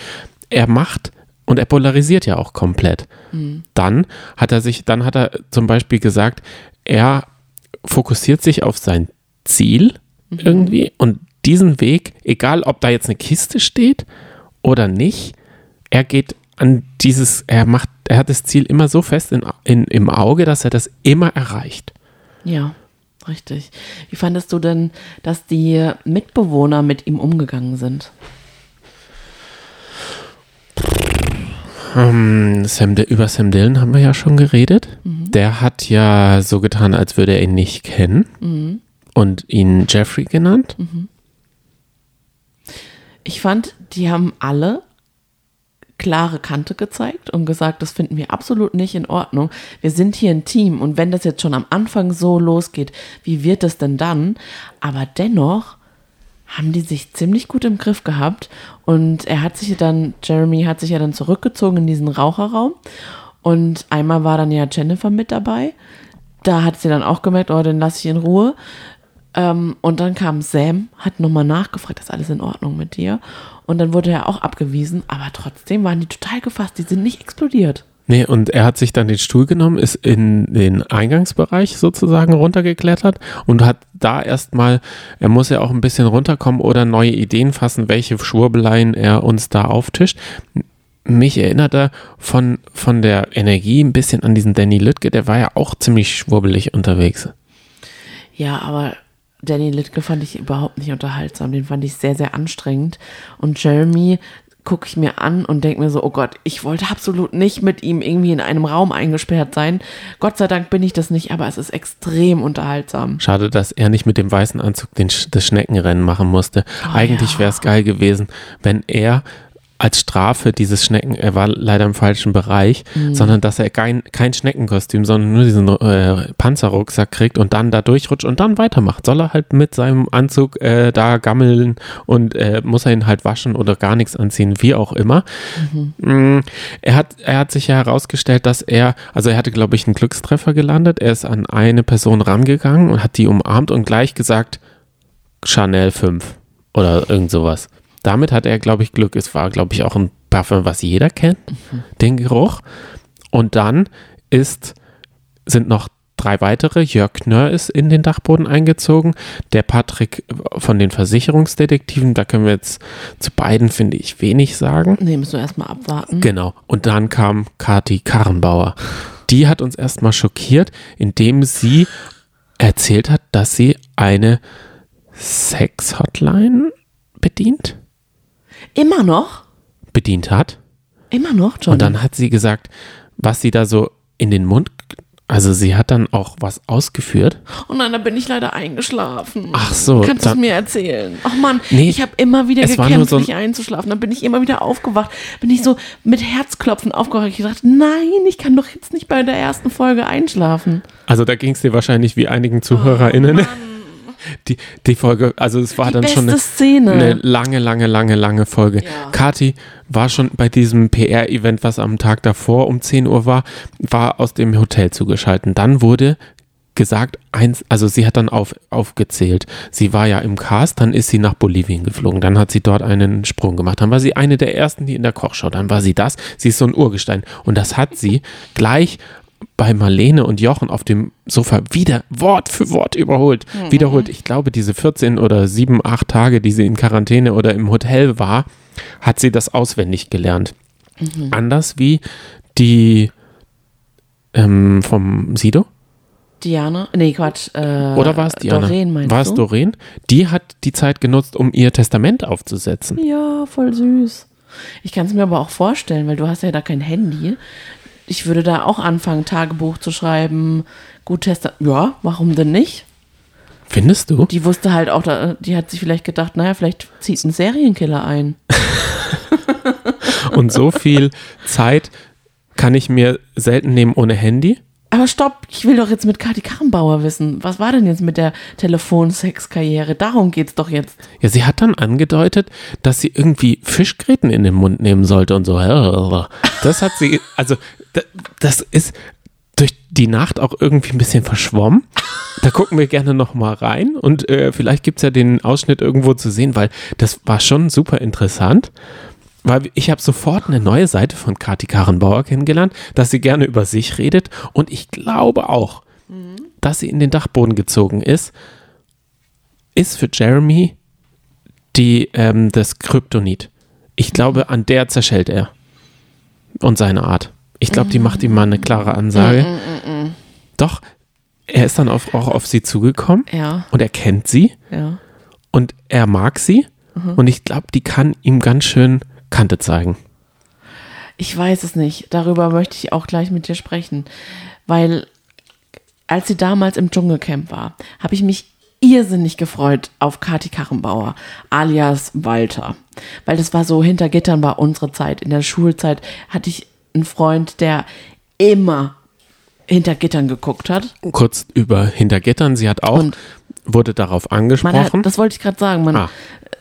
Er macht und er polarisiert ja auch komplett. Dann hat er sich, dann hat er zum Beispiel gesagt, er fokussiert sich auf sein Ziel irgendwie und diesen Weg, egal ob da jetzt eine Kiste steht oder nicht, er geht an dieses, er macht, er hat das Ziel immer so fest in, in, im Auge, dass er das immer erreicht. Ja, richtig. Wie fandest du denn, dass die Mitbewohner mit ihm umgegangen sind? Ähm, Sam, über Sam Dillon haben wir ja schon geredet. Der hat ja so getan, als würde er ihn nicht kennen und ihn Jeffrey genannt. Ich fand, die haben alle klare Kante gezeigt und gesagt, das finden wir absolut nicht in Ordnung. Wir sind hier ein Team und wenn das jetzt schon am Anfang so losgeht, wie wird es denn dann? Aber dennoch haben die sich ziemlich gut im Griff gehabt und er hat sich dann, Jeremy hat sich ja dann zurückgezogen in diesen Raucherraum und einmal war dann ja Jennifer mit dabei. Da hat sie dann auch gemerkt, oh, den lasse ich in Ruhe. Ähm, und dann kam Sam, hat nochmal nachgefragt, ist alles in Ordnung mit dir? Und dann wurde er auch abgewiesen, aber trotzdem waren die total gefasst, die sind nicht explodiert. Nee, und er hat sich dann den Stuhl genommen, ist in den Eingangsbereich sozusagen runtergeklettert und hat da erstmal, er muss ja auch ein bisschen runterkommen oder neue Ideen fassen, welche Schwurbeleien er uns da auftischt. Mich erinnert er von, von der Energie ein bisschen an diesen Danny Lüttke, der war ja auch ziemlich schwurbelig unterwegs. Ja, aber Danny Litke fand ich überhaupt nicht unterhaltsam. Den fand ich sehr, sehr anstrengend. Und Jeremy gucke ich mir an und denke mir so, oh Gott, ich wollte absolut nicht mit ihm irgendwie in einem Raum eingesperrt sein. Gott sei Dank bin ich das nicht, aber es ist extrem unterhaltsam. Schade, dass er nicht mit dem weißen Anzug den, das Schneckenrennen machen musste. Oh, Eigentlich ja. wäre es geil gewesen, wenn er als Strafe dieses Schnecken, er war leider im falschen Bereich, Mhm. sondern dass er kein, kein Schneckenkostüm, sondern nur diesen äh, Panzerrucksack kriegt und dann da durchrutscht und dann weitermacht. Soll er halt mit seinem Anzug äh, da gammeln und äh, muss er ihn halt waschen oder gar nichts anziehen, wie auch immer. Mm, Er hat, er hat sich ja herausgestellt, dass er, also er hatte, glaube ich, einen Glückstreffer gelandet. Er ist an eine Person rangegangen und hat die umarmt und gleich gesagt, Chanel 5 oder irgend sowas. Damit hat er, glaube ich, Glück. Es war, glaube ich, auch ein Parfum, was jeder kennt, den Geruch. Und dann ist, sind noch drei weitere. Jörg Knörr ist in den Dachboden eingezogen. Der Patrick von den Versicherungsdetektiven, da können wir jetzt zu beiden, finde ich, wenig sagen. Nee, müssen wir erstmal abwarten. Genau. Und dann kam Kati Karrenbauer. Die hat uns erstmal schockiert, indem sie erzählt hat, dass sie eine Sex-Hotline bedient, Immer noch? bedient hat. Immer noch, Johnny? Und dann hat sie gesagt, was sie da so in den Mund, also sie hat dann auch was ausgeführt. Oh nein, da bin ich leider eingeschlafen. Ach so, Kannst du es mir erzählen? Ach Mann, Nee, ich habe immer wieder gekämpft, so nicht einzuschlafen. Dann bin ich immer wieder aufgewacht. Bin ich so mit Herzklopfen aufgewacht. Ich dachte, nein, ich kann doch jetzt nicht bei der ersten Folge einschlafen. Also da ging es dir wahrscheinlich wie einigen ZuhörerInnen. Die, die Folge, also es war Die dann schon eine, Szene. eine lange, lange, lange, lange Folge. Ja. Kati war schon bei diesem PR-Event, was am Tag davor um 10 Uhr war, war aus dem Hotel zugeschaltet. Dann wurde gesagt, eins, also sie hat dann auf, aufgezählt. Sie war ja im Cast, dann ist sie nach Bolivien geflogen, dann hat sie dort einen Sprung gemacht, dann war sie eine der ersten, die in der Kochshow, dann war sie das, sie ist so ein Urgestein und das hat sie gleich bei Marlene und Jochen auf dem Sofa wieder Wort für Wort überholt. Wiederholt. Ich glaube, diese 14 oder 7, 8 Tage, die sie in Quarantäne oder im Hotel war, hat sie das auswendig gelernt. Anders wie die ähm, vom Sido? Diana? Nee, Quatsch. Äh, Oder war es Diana? Doreen meinst war es? Doreen? Die hat die Zeit genutzt, um ihr Testament aufzusetzen. Ja, voll süß. Ich kann es mir aber auch vorstellen, weil du hast ja da kein Handy. Ich würde da auch anfangen, Tagebuch zu schreiben. Gut, Tester. Ja, warum denn nicht? Findest du? Die wusste halt auch, die hat sich vielleicht gedacht, naja, vielleicht zieht ein Serienkiller ein. Und so viel Zeit kann ich mir selten nehmen ohne Handy. Aber stopp, ich will doch jetzt mit Kati Karrenbauer wissen. Was war denn jetzt mit der Telefonsex-Karriere? Darum geht's doch jetzt. Ja, sie hat dann angedeutet, dass sie irgendwie Fischgräten in den Mund nehmen sollte und so. Das hat sie, also da- das ist durch die Nacht auch irgendwie ein bisschen verschwommen. Da gucken wir gerne noch mal rein und äh, vielleicht gibt es ja den Ausschnitt irgendwo zu sehen, weil das war schon super interessant. Weil ich habe sofort eine neue Seite von Kati Karrenbauer kennengelernt, dass sie gerne über sich redet und ich glaube auch, dass sie in den Dachboden gezogen ist, ist für Jeremy die, ähm, das Kryptonit. Ich glaube, an der zerschellt er. Und seine Art. Ich glaube, die macht ihm mal eine klare Ansage. Doch, er ist dann auf, auch auf sie zugekommen Ja, und er kennt sie ja. und er mag sie. Und ich glaube, die kann ihm ganz schön Kante zeigen. Ich weiß es nicht. Darüber möchte ich auch gleich mit dir sprechen. Weil als sie damals im Dschungelcamp war, habe ich mich irrsinnig gefreut auf Kati Karrenbauer, alias Walter. Weil das war so, hinter Gittern war unsere Zeit. In der Schulzeit hatte ich einen Freund, der immer hinter Gittern geguckt hat. Kurz über Hintergittern. Sie hat auch, Und wurde darauf angesprochen. hat, das wollte ich gerade sagen. Man, Ah.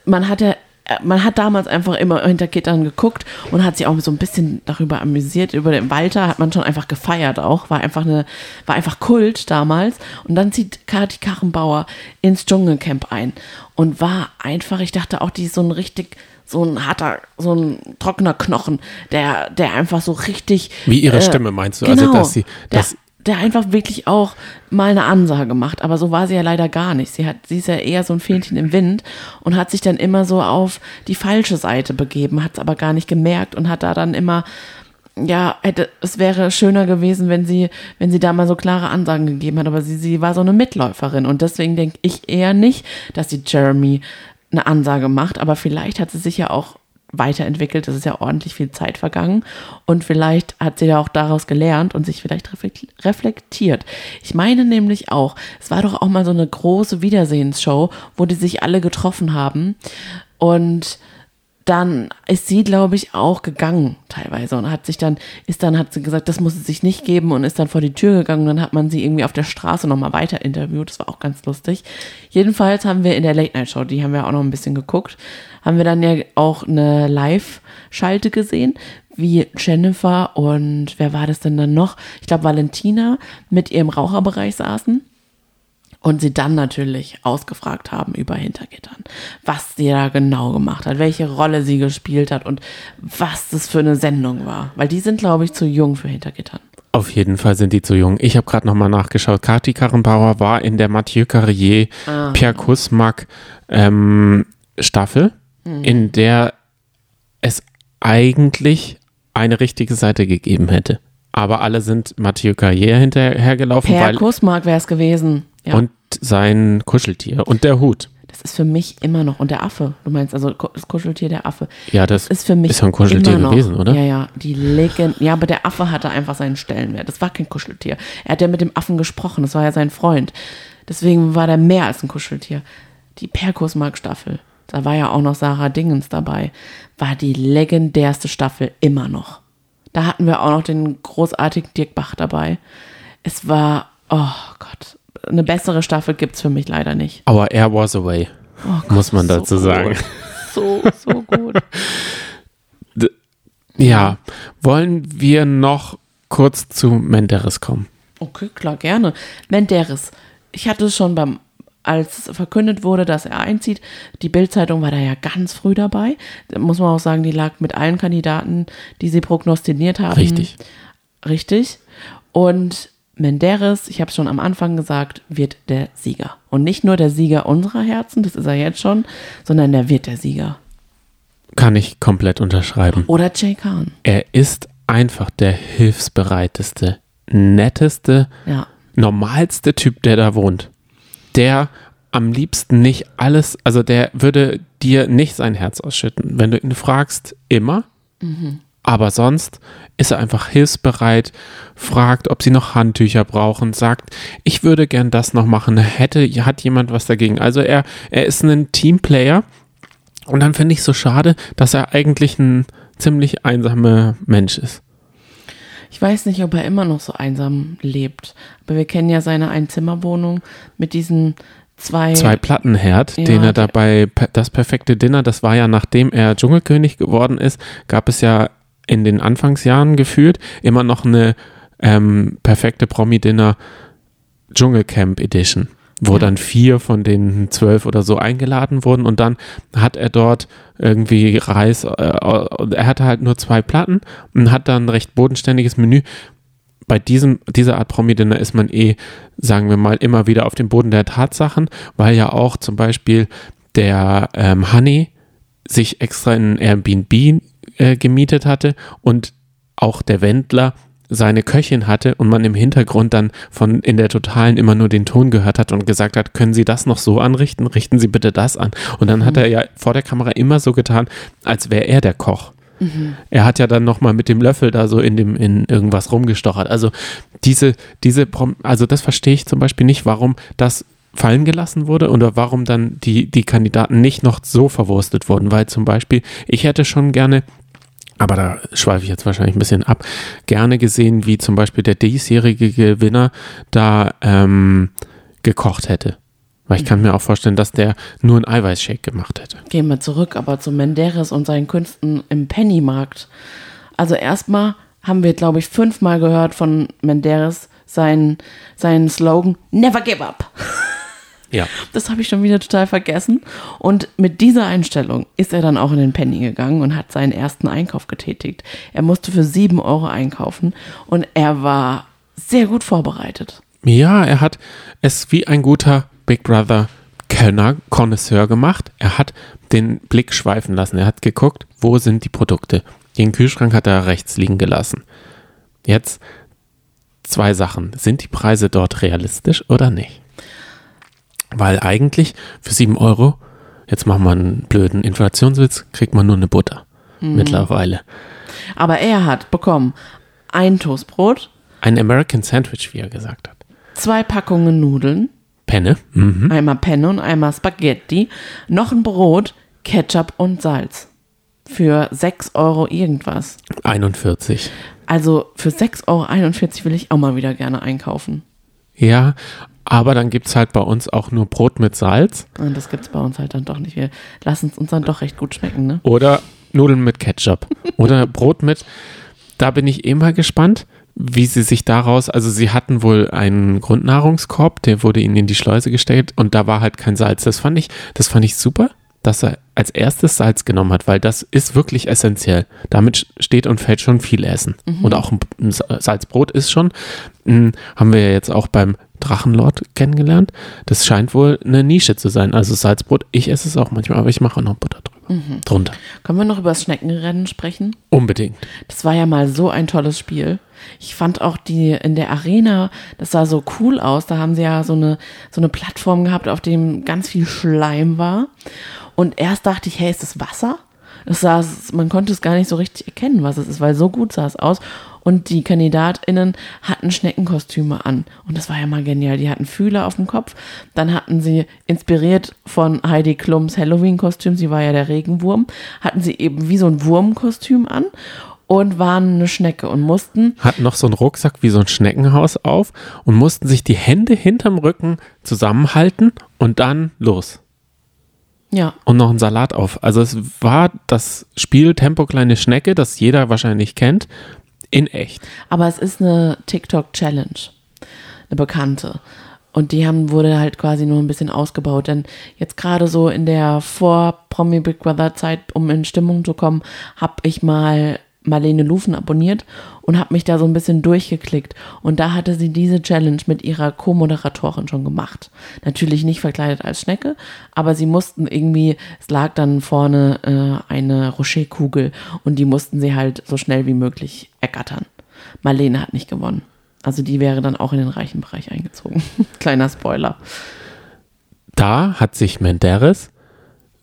man hat ja, man hat damals einfach immer hinter Gittern geguckt und hat sich auch so ein bisschen darüber amüsiert. Über den Walter hat man schon einfach gefeiert auch. War einfach eine, war einfach Kult damals. Und dann zieht Kati Karrenbauer ins Dschungelcamp ein und war einfach, ich dachte auch, die ist so ein richtig, so ein harter, so ein trockener Knochen, der, der einfach so richtig. Wie ihre äh, Stimme meinst du? Genau, Also, dass sie, dass, der einfach wirklich auch mal eine Ansage macht. Aber so war sie ja leider gar nicht. Sie, hat, sie ist ja eher so ein Fähnchen im Wind und hat sich dann immer so auf die falsche Seite begeben, hat es aber gar nicht gemerkt und hat da dann immer, ja, hätte, es wäre schöner gewesen, wenn sie, wenn sie da mal so klare Ansagen gegeben hat. Aber sie, sie war so eine Mitläuferin und deswegen denke ich eher nicht, dass sie Jeremy eine Ansage macht. Aber vielleicht hat sie sich ja auch weiterentwickelt. Es ist ja ordentlich viel Zeit vergangen. Und vielleicht hat sie ja auch daraus gelernt und sich vielleicht reflekt- reflektiert. Ich meine nämlich auch, es war doch auch mal so eine große Wiedersehensshow, wo die sich alle getroffen haben. Und dann ist sie, glaube ich, auch gegangen teilweise und hat sich dann, ist dann, hat sie gesagt, das muss es sich nicht geben und ist dann vor die Tür gegangen dann hat man sie irgendwie auf der Straße nochmal weiter interviewt. Das war auch ganz lustig. Jedenfalls haben wir in der Late Night Show, die haben wir auch noch ein bisschen geguckt, haben wir dann ja auch eine Live-Schalte gesehen, wie Jennifer und wer war das denn dann noch? Ich glaube, Valentina mit ihrem Raucherbereich saßen und sie dann natürlich ausgefragt haben über Hintergittern, was sie da genau gemacht hat, welche Rolle sie gespielt hat und was das für eine Sendung war. Weil die sind, glaube ich, zu jung für Hintergittern. Auf jeden Fall sind die zu jung. Ich habe gerade nochmal nachgeschaut. Kati Karrenbauer war in der Mathieu Carrier Ah. Pierre Kusmak ähm, Staffel, Mhm. in der es eigentlich eine richtige Seite gegeben hätte. Aber alle sind Mathieu Carrier hinterhergelaufen, Per weil Kussmark wäre es gewesen. Ja, und sein Kuscheltier und der Hut. das ist für mich immer noch. Und der Affe, du meinst also das Kuscheltier, der Affe. Ja, das ist für mich ist ja ein Kuscheltier gewesen, oder? Ja, ja, die Legend. Ja, aber der Affe hatte einfach seinen Stellenwert. Das war kein Kuscheltier. Er hat ja mit dem Affen gesprochen, das war ja sein Freund. Deswegen war der mehr als ein Kuscheltier. Die Perkusmark-Staffel, da war ja auch noch Sarah Dingens dabei, war die legendärste Staffel immer noch. Da hatten wir auch noch den großartigen Dirk Bach dabei. Es war, oh Gott, eine bessere Staffel gibt es für mich leider nicht. Aber Air was away, Oh Gott, muss man so dazu gut. sagen. So, so gut. Ja, wollen wir noch kurz zu Menderes kommen? Okay, klar, gerne. Menderes. Ich hatte es schon beim, als verkündet wurde, dass er einzieht, die Bildzeitung war da ja ganz früh dabei. Da muss man auch sagen, die lag mit allen Kandidaten, die sie prognostiziert haben. Richtig. Richtig. Und Menderes, ich habe es schon am Anfang gesagt, wird der Sieger. Und nicht nur der Sieger unserer Herzen, das ist er jetzt schon, sondern der wird der Sieger. Kann ich komplett unterschreiben. Oder Jay Khan. Er ist einfach der hilfsbereiteste, netteste, Ja. normalste Typ, der da wohnt. Der am liebsten nicht alles, also der würde dir nicht sein Herz ausschütten. Wenn du ihn fragst, immer. Aber sonst ist er einfach hilfsbereit, fragt, ob sie noch Handtücher brauchen, sagt, ich würde gern das noch machen, hätte, hat jemand was dagegen. Also er, er ist ein Teamplayer und dann finde ich so schade, dass er eigentlich ein ziemlich einsamer Mensch ist. Ich weiß nicht, ob er immer noch so einsam lebt. Aber wir kennen ja seine Einzimmerwohnung mit diesen zwei. Zwei Plattenherd, Ja, den er dabei, das perfekte Dinner, das war ja nachdem er Dschungelkönig geworden ist, gab es ja in den Anfangsjahren gefühlt immer noch eine ähm, perfekte Promi-Dinner Dschungelcamp Edition, wo Ja. dann vier von den zwölf oder so eingeladen wurden und dann hat er dort irgendwie Reis, äh, er hatte halt nur zwei Platten und hat dann ein recht bodenständiges Menü. Bei diesem, dieser Art Promi-Dinner ist man eh, sagen wir mal, immer wieder auf dem Boden der Tatsachen, weil ja auch zum Beispiel der ähm, Honey sich extra in ein Airbnb äh, gemietet hatte und auch der Wendler seine Köchin hatte und man im Hintergrund dann von in der Totalen immer nur den Ton gehört hat und gesagt hat, können Sie das noch so anrichten? Richten Sie bitte das an. Und dann hat er ja vor der Kamera immer so getan, als wäre er der Koch. Er hat ja dann nochmal mit dem Löffel da so in dem, in irgendwas rumgestochert. Also diese, diese, also das verstehe ich zum Beispiel nicht, warum das fallen gelassen wurde oder warum dann die, die Kandidaten nicht noch so verwurstet wurden, weil zum Beispiel, ich hätte schon gerne, aber da schweife ich jetzt wahrscheinlich ein bisschen ab, gerne gesehen, wie zum Beispiel der diesjährige Gewinner da ähm, gekocht hätte. Weil ich kann mir auch vorstellen, dass der nur einen Eiweißshake gemacht hätte. Gehen wir zurück, aber zu Menderes und seinen Künsten im Pennymarkt. Also erstmal haben wir, glaube ich, fünfmal gehört von Menderes seinen, seinen Slogan Never give up. Ja. Das habe ich schon wieder total vergessen. Und mit dieser Einstellung ist er dann auch in den Penny gegangen und hat seinen ersten Einkauf getätigt. Er musste für sieben Euro einkaufen und er war sehr gut vorbereitet. Ja, er hat es wie ein guter Big Brother Könner, Connoisseur gemacht. Er hat den Blick schweifen lassen. Er hat geguckt, wo sind die Produkte. Den Kühlschrank hat er rechts liegen gelassen. Jetzt zwei Sachen. Sind die Preise dort realistisch oder nicht? Weil eigentlich für 7 Euro, jetzt machen wir einen blöden Inflationswitz, kriegt man nur eine Butter mittlerweile. Aber er hat bekommen ein Toastbrot, Ein American Sandwich, wie er gesagt hat. zwei Packungen Nudeln, Penne. Mhm. einmal Penne und einmal Spaghetti, noch ein Brot, Ketchup und Salz. Für 6 Euro irgendwas. 41. Also für 6,41 Euro will ich auch mal wieder gerne einkaufen. Ja, aber dann gibt es halt bei uns auch nur Brot mit Salz Und das gibt es bei uns halt dann doch nicht. Wir lassen es uns dann doch recht gut schmecken, ne? oder Nudeln mit Ketchup oder Brot mit. Da bin ich eh mal gespannt, wie sie sich daraus, also sie hatten wohl einen Grundnahrungskorb, der wurde ihnen in die Schleuse gestellt und da war halt kein Salz. Das fand ich, das fand ich super, dass er als erstes Salz genommen hat, weil das ist wirklich essentiell. Damit steht und fällt schon viel Essen. Und auch ein Salzbrot ist schon, mh, haben wir ja jetzt auch beim Drachenlord kennengelernt. Das scheint wohl eine Nische zu sein. Also Salzbrot, ich esse es auch manchmal, aber ich mache auch noch Butter drüber. Drunter. Können wir noch über das Schneckenrennen sprechen? Unbedingt. Das war ja mal so ein tolles Spiel. Ich fand auch die in der Arena, das sah so cool aus. Da haben sie ja so eine, so eine Plattform gehabt, auf dem ganz viel Schleim war. Und erst dachte ich, hey, ist das Wasser? Das sah, man konnte es gar nicht so richtig erkennen, was es ist, weil so gut sah es aus. Und die KandidatInnen hatten Schneckenkostüme an. Und das war ja mal genial. Die hatten Fühler auf dem Kopf. Dann hatten sie, inspiriert von Heidi Klums Halloween-Kostüm, sie war ja der Regenwurm, hatten sie eben wie so ein Wurmkostüm an und waren eine Schnecke und mussten, Hatten noch so einen Rucksack wie so ein Schneckenhaus auf und mussten sich die Hände hinterm Rücken zusammenhalten und dann los. ja, Und noch einen Salat auf. Also es war das Spiel Tempo kleine Schnecke, das jeder wahrscheinlich kennt, in echt. aber es ist eine TikTok-Challenge, eine bekannte. Und die haben, wurde halt quasi nur ein bisschen ausgebaut. Denn jetzt gerade so in der Vor-Promi Big Brother Zeit, um in Stimmung zu kommen, habe ich mal Marlene Lufen abonniert und habe mich da so ein bisschen durchgeklickt. Und da hatte sie diese Challenge mit ihrer Co-Moderatorin schon gemacht. Natürlich nicht verkleidet als Schnecke, aber sie mussten irgendwie, es lag dann vorne äh, eine Rocherkugel und die mussten sie halt so schnell wie möglich ergattern. Marlene hat nicht gewonnen. Also die wäre dann auch in den reichen Bereich eingezogen. Kleiner Spoiler. Da hat sich Menderes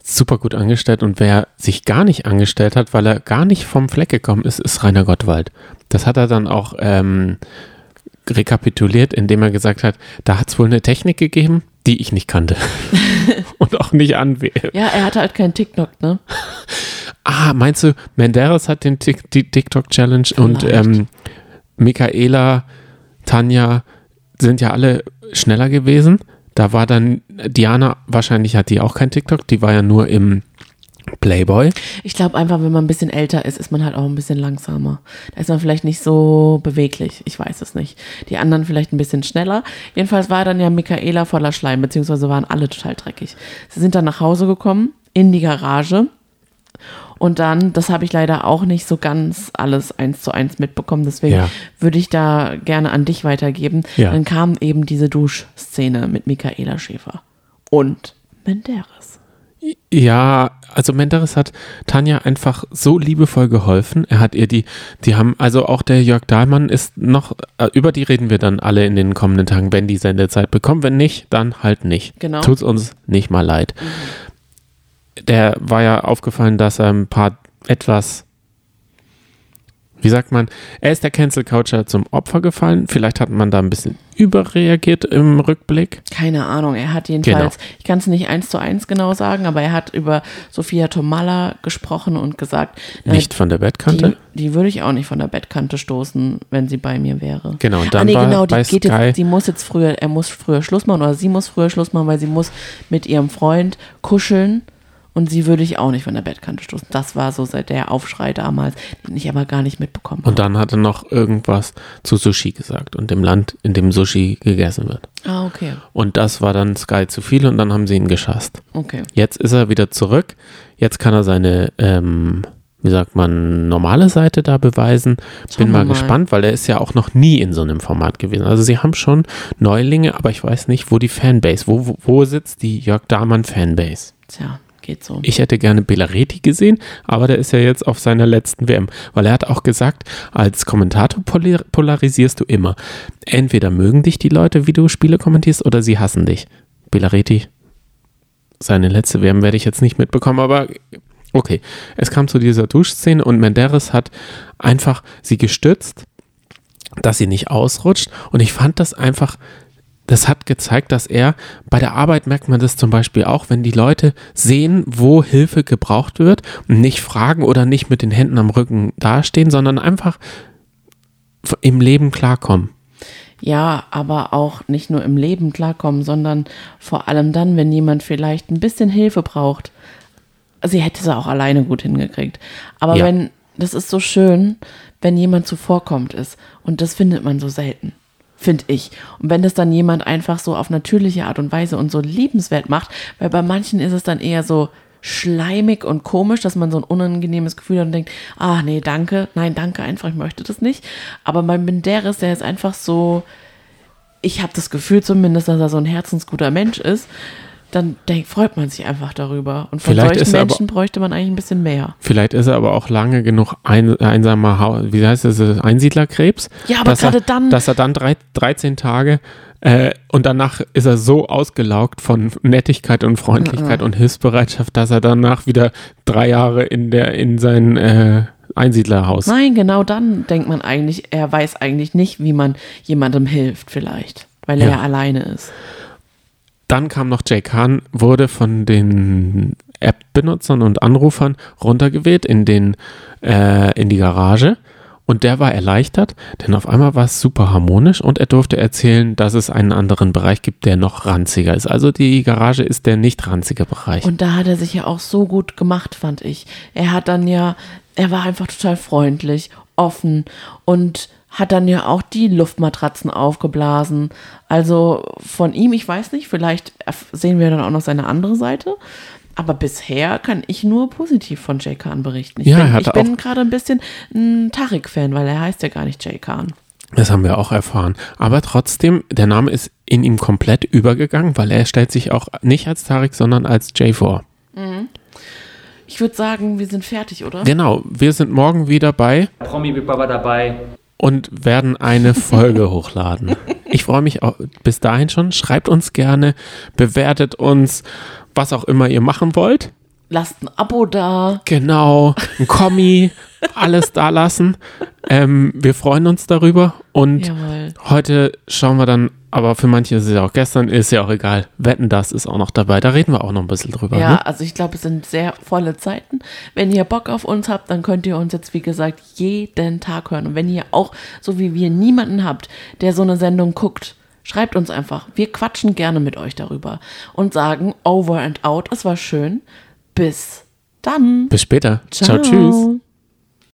super gut angestellt und wer sich gar nicht angestellt hat, weil er gar nicht vom Fleck gekommen ist, ist Rainer Gottwald. Das hat er dann auch ähm, rekapituliert, indem er gesagt hat, da hat es wohl eine Technik gegeben, die ich nicht kannte und auch nicht anwähle. Ja, er hatte halt keinen TikTok, ne? Ah, meinst du, Menderes hat den Tik die TikTok-Challenge und ähm, Michaela, Tanja sind ja alle schneller gewesen. Da war dann Diana, wahrscheinlich hat die auch kein TikTok, die war ja nur im Playboy. Ich glaube einfach, wenn man ein bisschen älter ist, ist man halt auch ein bisschen langsamer. Da ist man vielleicht nicht so beweglich. Ich weiß es nicht. Die anderen vielleicht ein bisschen schneller. Jedenfalls war dann ja Michaela voller Schleim, beziehungsweise waren alle total dreckig. Sie sind dann nach Hause gekommen, in die Garage und dann, das habe ich leider auch nicht so ganz alles eins zu eins mitbekommen, deswegen Ja. würde ich da gerne an dich weitergeben. Ja. Dann kam eben diese Duschszene mit Michaela Schäfer und Menderes. Ja, also Menderes hat Tanja einfach so liebevoll geholfen. Er hat ihr die, die haben, also auch der Jörg Dahlmann ist noch, äh, über die reden wir dann alle in den kommenden Tagen, wenn die Sendezeit bekommen. Wenn nicht, dann halt nicht. Genau. Tut's uns nicht mal leid. Der war ja aufgefallen, dass er ein paar etwas, wie sagt man, er ist der Cancel Culture zum Opfer gefallen. Vielleicht hat man da ein bisschen überreagiert im Rückblick. Keine Ahnung, er hat jedenfalls, Genau. ich kann es nicht eins zu eins genau sagen, aber er hat über Sophia Tomalla gesprochen und gesagt, äh, Nicht von der Bettkante. Die, die würde ich auch nicht von der Bettkante stoßen, wenn sie bei mir wäre. Genau, und ah, dann nee, war genau, die geht jetzt, die muss jetzt früher, er muss früher Schluss machen oder sie muss früher Schluss machen, weil sie muss mit ihrem Freund kuscheln und sie würde ich auch nicht von der Bettkante stoßen. Das war so seit der Aufschrei damals, den ich aber gar nicht mitbekommen Und dann hat er noch irgendwas zu Sushi gesagt und dem Land, in dem Sushi gegessen wird. Ah, okay, Und das war dann Sky zu viel und dann haben sie ihn geschasst. okay. Jetzt ist er wieder zurück. Jetzt kann er seine, ähm, wie sagt man, normale Seite da beweisen. Bin mal mal. gespannt, weil er ist ja auch noch nie in so einem Format gewesen. Also sie haben schon Neulinge, aber ich weiß nicht, wo die Fanbase, wo, wo, wo sitzt die Jörg Dahmann Fanbase? Tja, geht so. Ich hätte gerne Belareti gesehen, aber der ist ja jetzt auf seiner letzten WM, weil er hat auch gesagt, als Kommentator polar polarisierst du immer. Entweder mögen dich die Leute, wie du Spiele kommentierst, oder sie hassen dich. Belareti, seine letzte WM werde ich jetzt nicht mitbekommen, aber okay. Es kam zu dieser Duschszene und Menderes hat einfach sie gestützt, dass sie nicht ausrutscht und ich fand das einfach das hat gezeigt, dass er bei der Arbeit merkt man das zum Beispiel auch, wenn die Leute sehen, wo Hilfe gebraucht wird und nicht fragen oder nicht mit den Händen am Rücken dastehen, sondern einfach im Leben klarkommen. Ja, aber auch nicht nur im Leben klarkommen, sondern vor allem dann, wenn jemand vielleicht ein bisschen Hilfe braucht. Sie hätte es auch alleine gut hingekriegt. Aber Ja. wenn, das ist so schön, wenn jemand zuvorkommt ist. Und das findet man so selten. Finde ich. Und wenn das dann jemand einfach so auf natürliche Art und Weise und so liebenswert macht, weil bei manchen ist es dann eher so schleimig und komisch, dass man so ein unangenehmes Gefühl hat und denkt, ah nee, danke, nein, danke einfach, ich möchte das nicht. Aber bei Menderes, der ist einfach so, ich habe das Gefühl zumindest, dass er so ein herzensguter Mensch ist, dann denk, freut man sich einfach darüber. Und von Vielleicht solchen er aber- Menschen bräuchte man eigentlich ein bisschen mehr. Vielleicht ist er aber auch lange genug ein, einsamer, Hau- wie heißt das, Einsiedlerkrebs? Ja, aber dass er, gerade dann- Dass er dann drei, 13 Tage äh, und danach ist er so ausgelaugt von Nettigkeit und Freundlichkeit und Hilfsbereitschaft, dass er danach wieder drei Jahre in, der, in sein äh, Einsiedlerhaus. Nein, genau dann denkt man eigentlich, er weiß eigentlich nicht, wie man jemandem hilft vielleicht, weil er Ja. ja alleine ist. Dann kam noch Jay Kahn, wurde von den App-Benutzern und Anrufern runtergewählt in, den, äh, in die Garage. Und der war erleichtert, denn auf einmal war es super harmonisch und er durfte erzählen, dass es einen anderen Bereich gibt, der noch ranziger ist. Also die Garage ist der nicht ranzige Bereich. Und da hat er sich ja auch so gut gemacht, fand ich. Er hat dann ja, er war einfach total freundlich offen und hat dann ja auch die Luftmatratzen aufgeblasen. Also von ihm, ich weiß nicht, vielleicht sehen wir dann auch noch seine andere Seite. Aber bisher kann ich nur positiv von Jay Khan berichten. Ich Ja, er bin, hatte ich bin gerade ein bisschen ein Tarek-Fan, weil er heißt ja gar nicht Jay Khan. Das haben wir auch erfahren. Aber trotzdem, der Name ist in ihm komplett übergegangen, weil er stellt sich auch nicht als Tarek, sondern als Jay vor. Ich würde sagen, wir sind fertig, oder? Genau, wir sind morgen wieder bei Promi Big Brother dabei. Und werden eine Folge hochladen. Ich freue mich auch bis dahin schon. Schreibt uns gerne, bewertet uns, was auch immer ihr machen wollt. Lasst ein Abo da. Genau, ein Kommi, alles da lassen. Ähm, wir freuen uns darüber und Jawohl. heute schauen wir dann, aber für manche ist es ja auch gestern, ist ja auch egal. Wetten, das ist auch noch dabei. Da reden wir auch noch ein bisschen drüber. Ja, Ne? also ich glaube, es sind sehr volle Zeiten. Wenn ihr Bock auf uns habt, dann könnt ihr uns jetzt, wie gesagt, jeden Tag hören. Und wenn ihr auch, so wie wir, niemanden habt, der so eine Sendung guckt, schreibt uns einfach. Wir quatschen gerne mit euch darüber und sagen over and out. Es war schön. Bis dann. Bis später. Ciao, tschüss.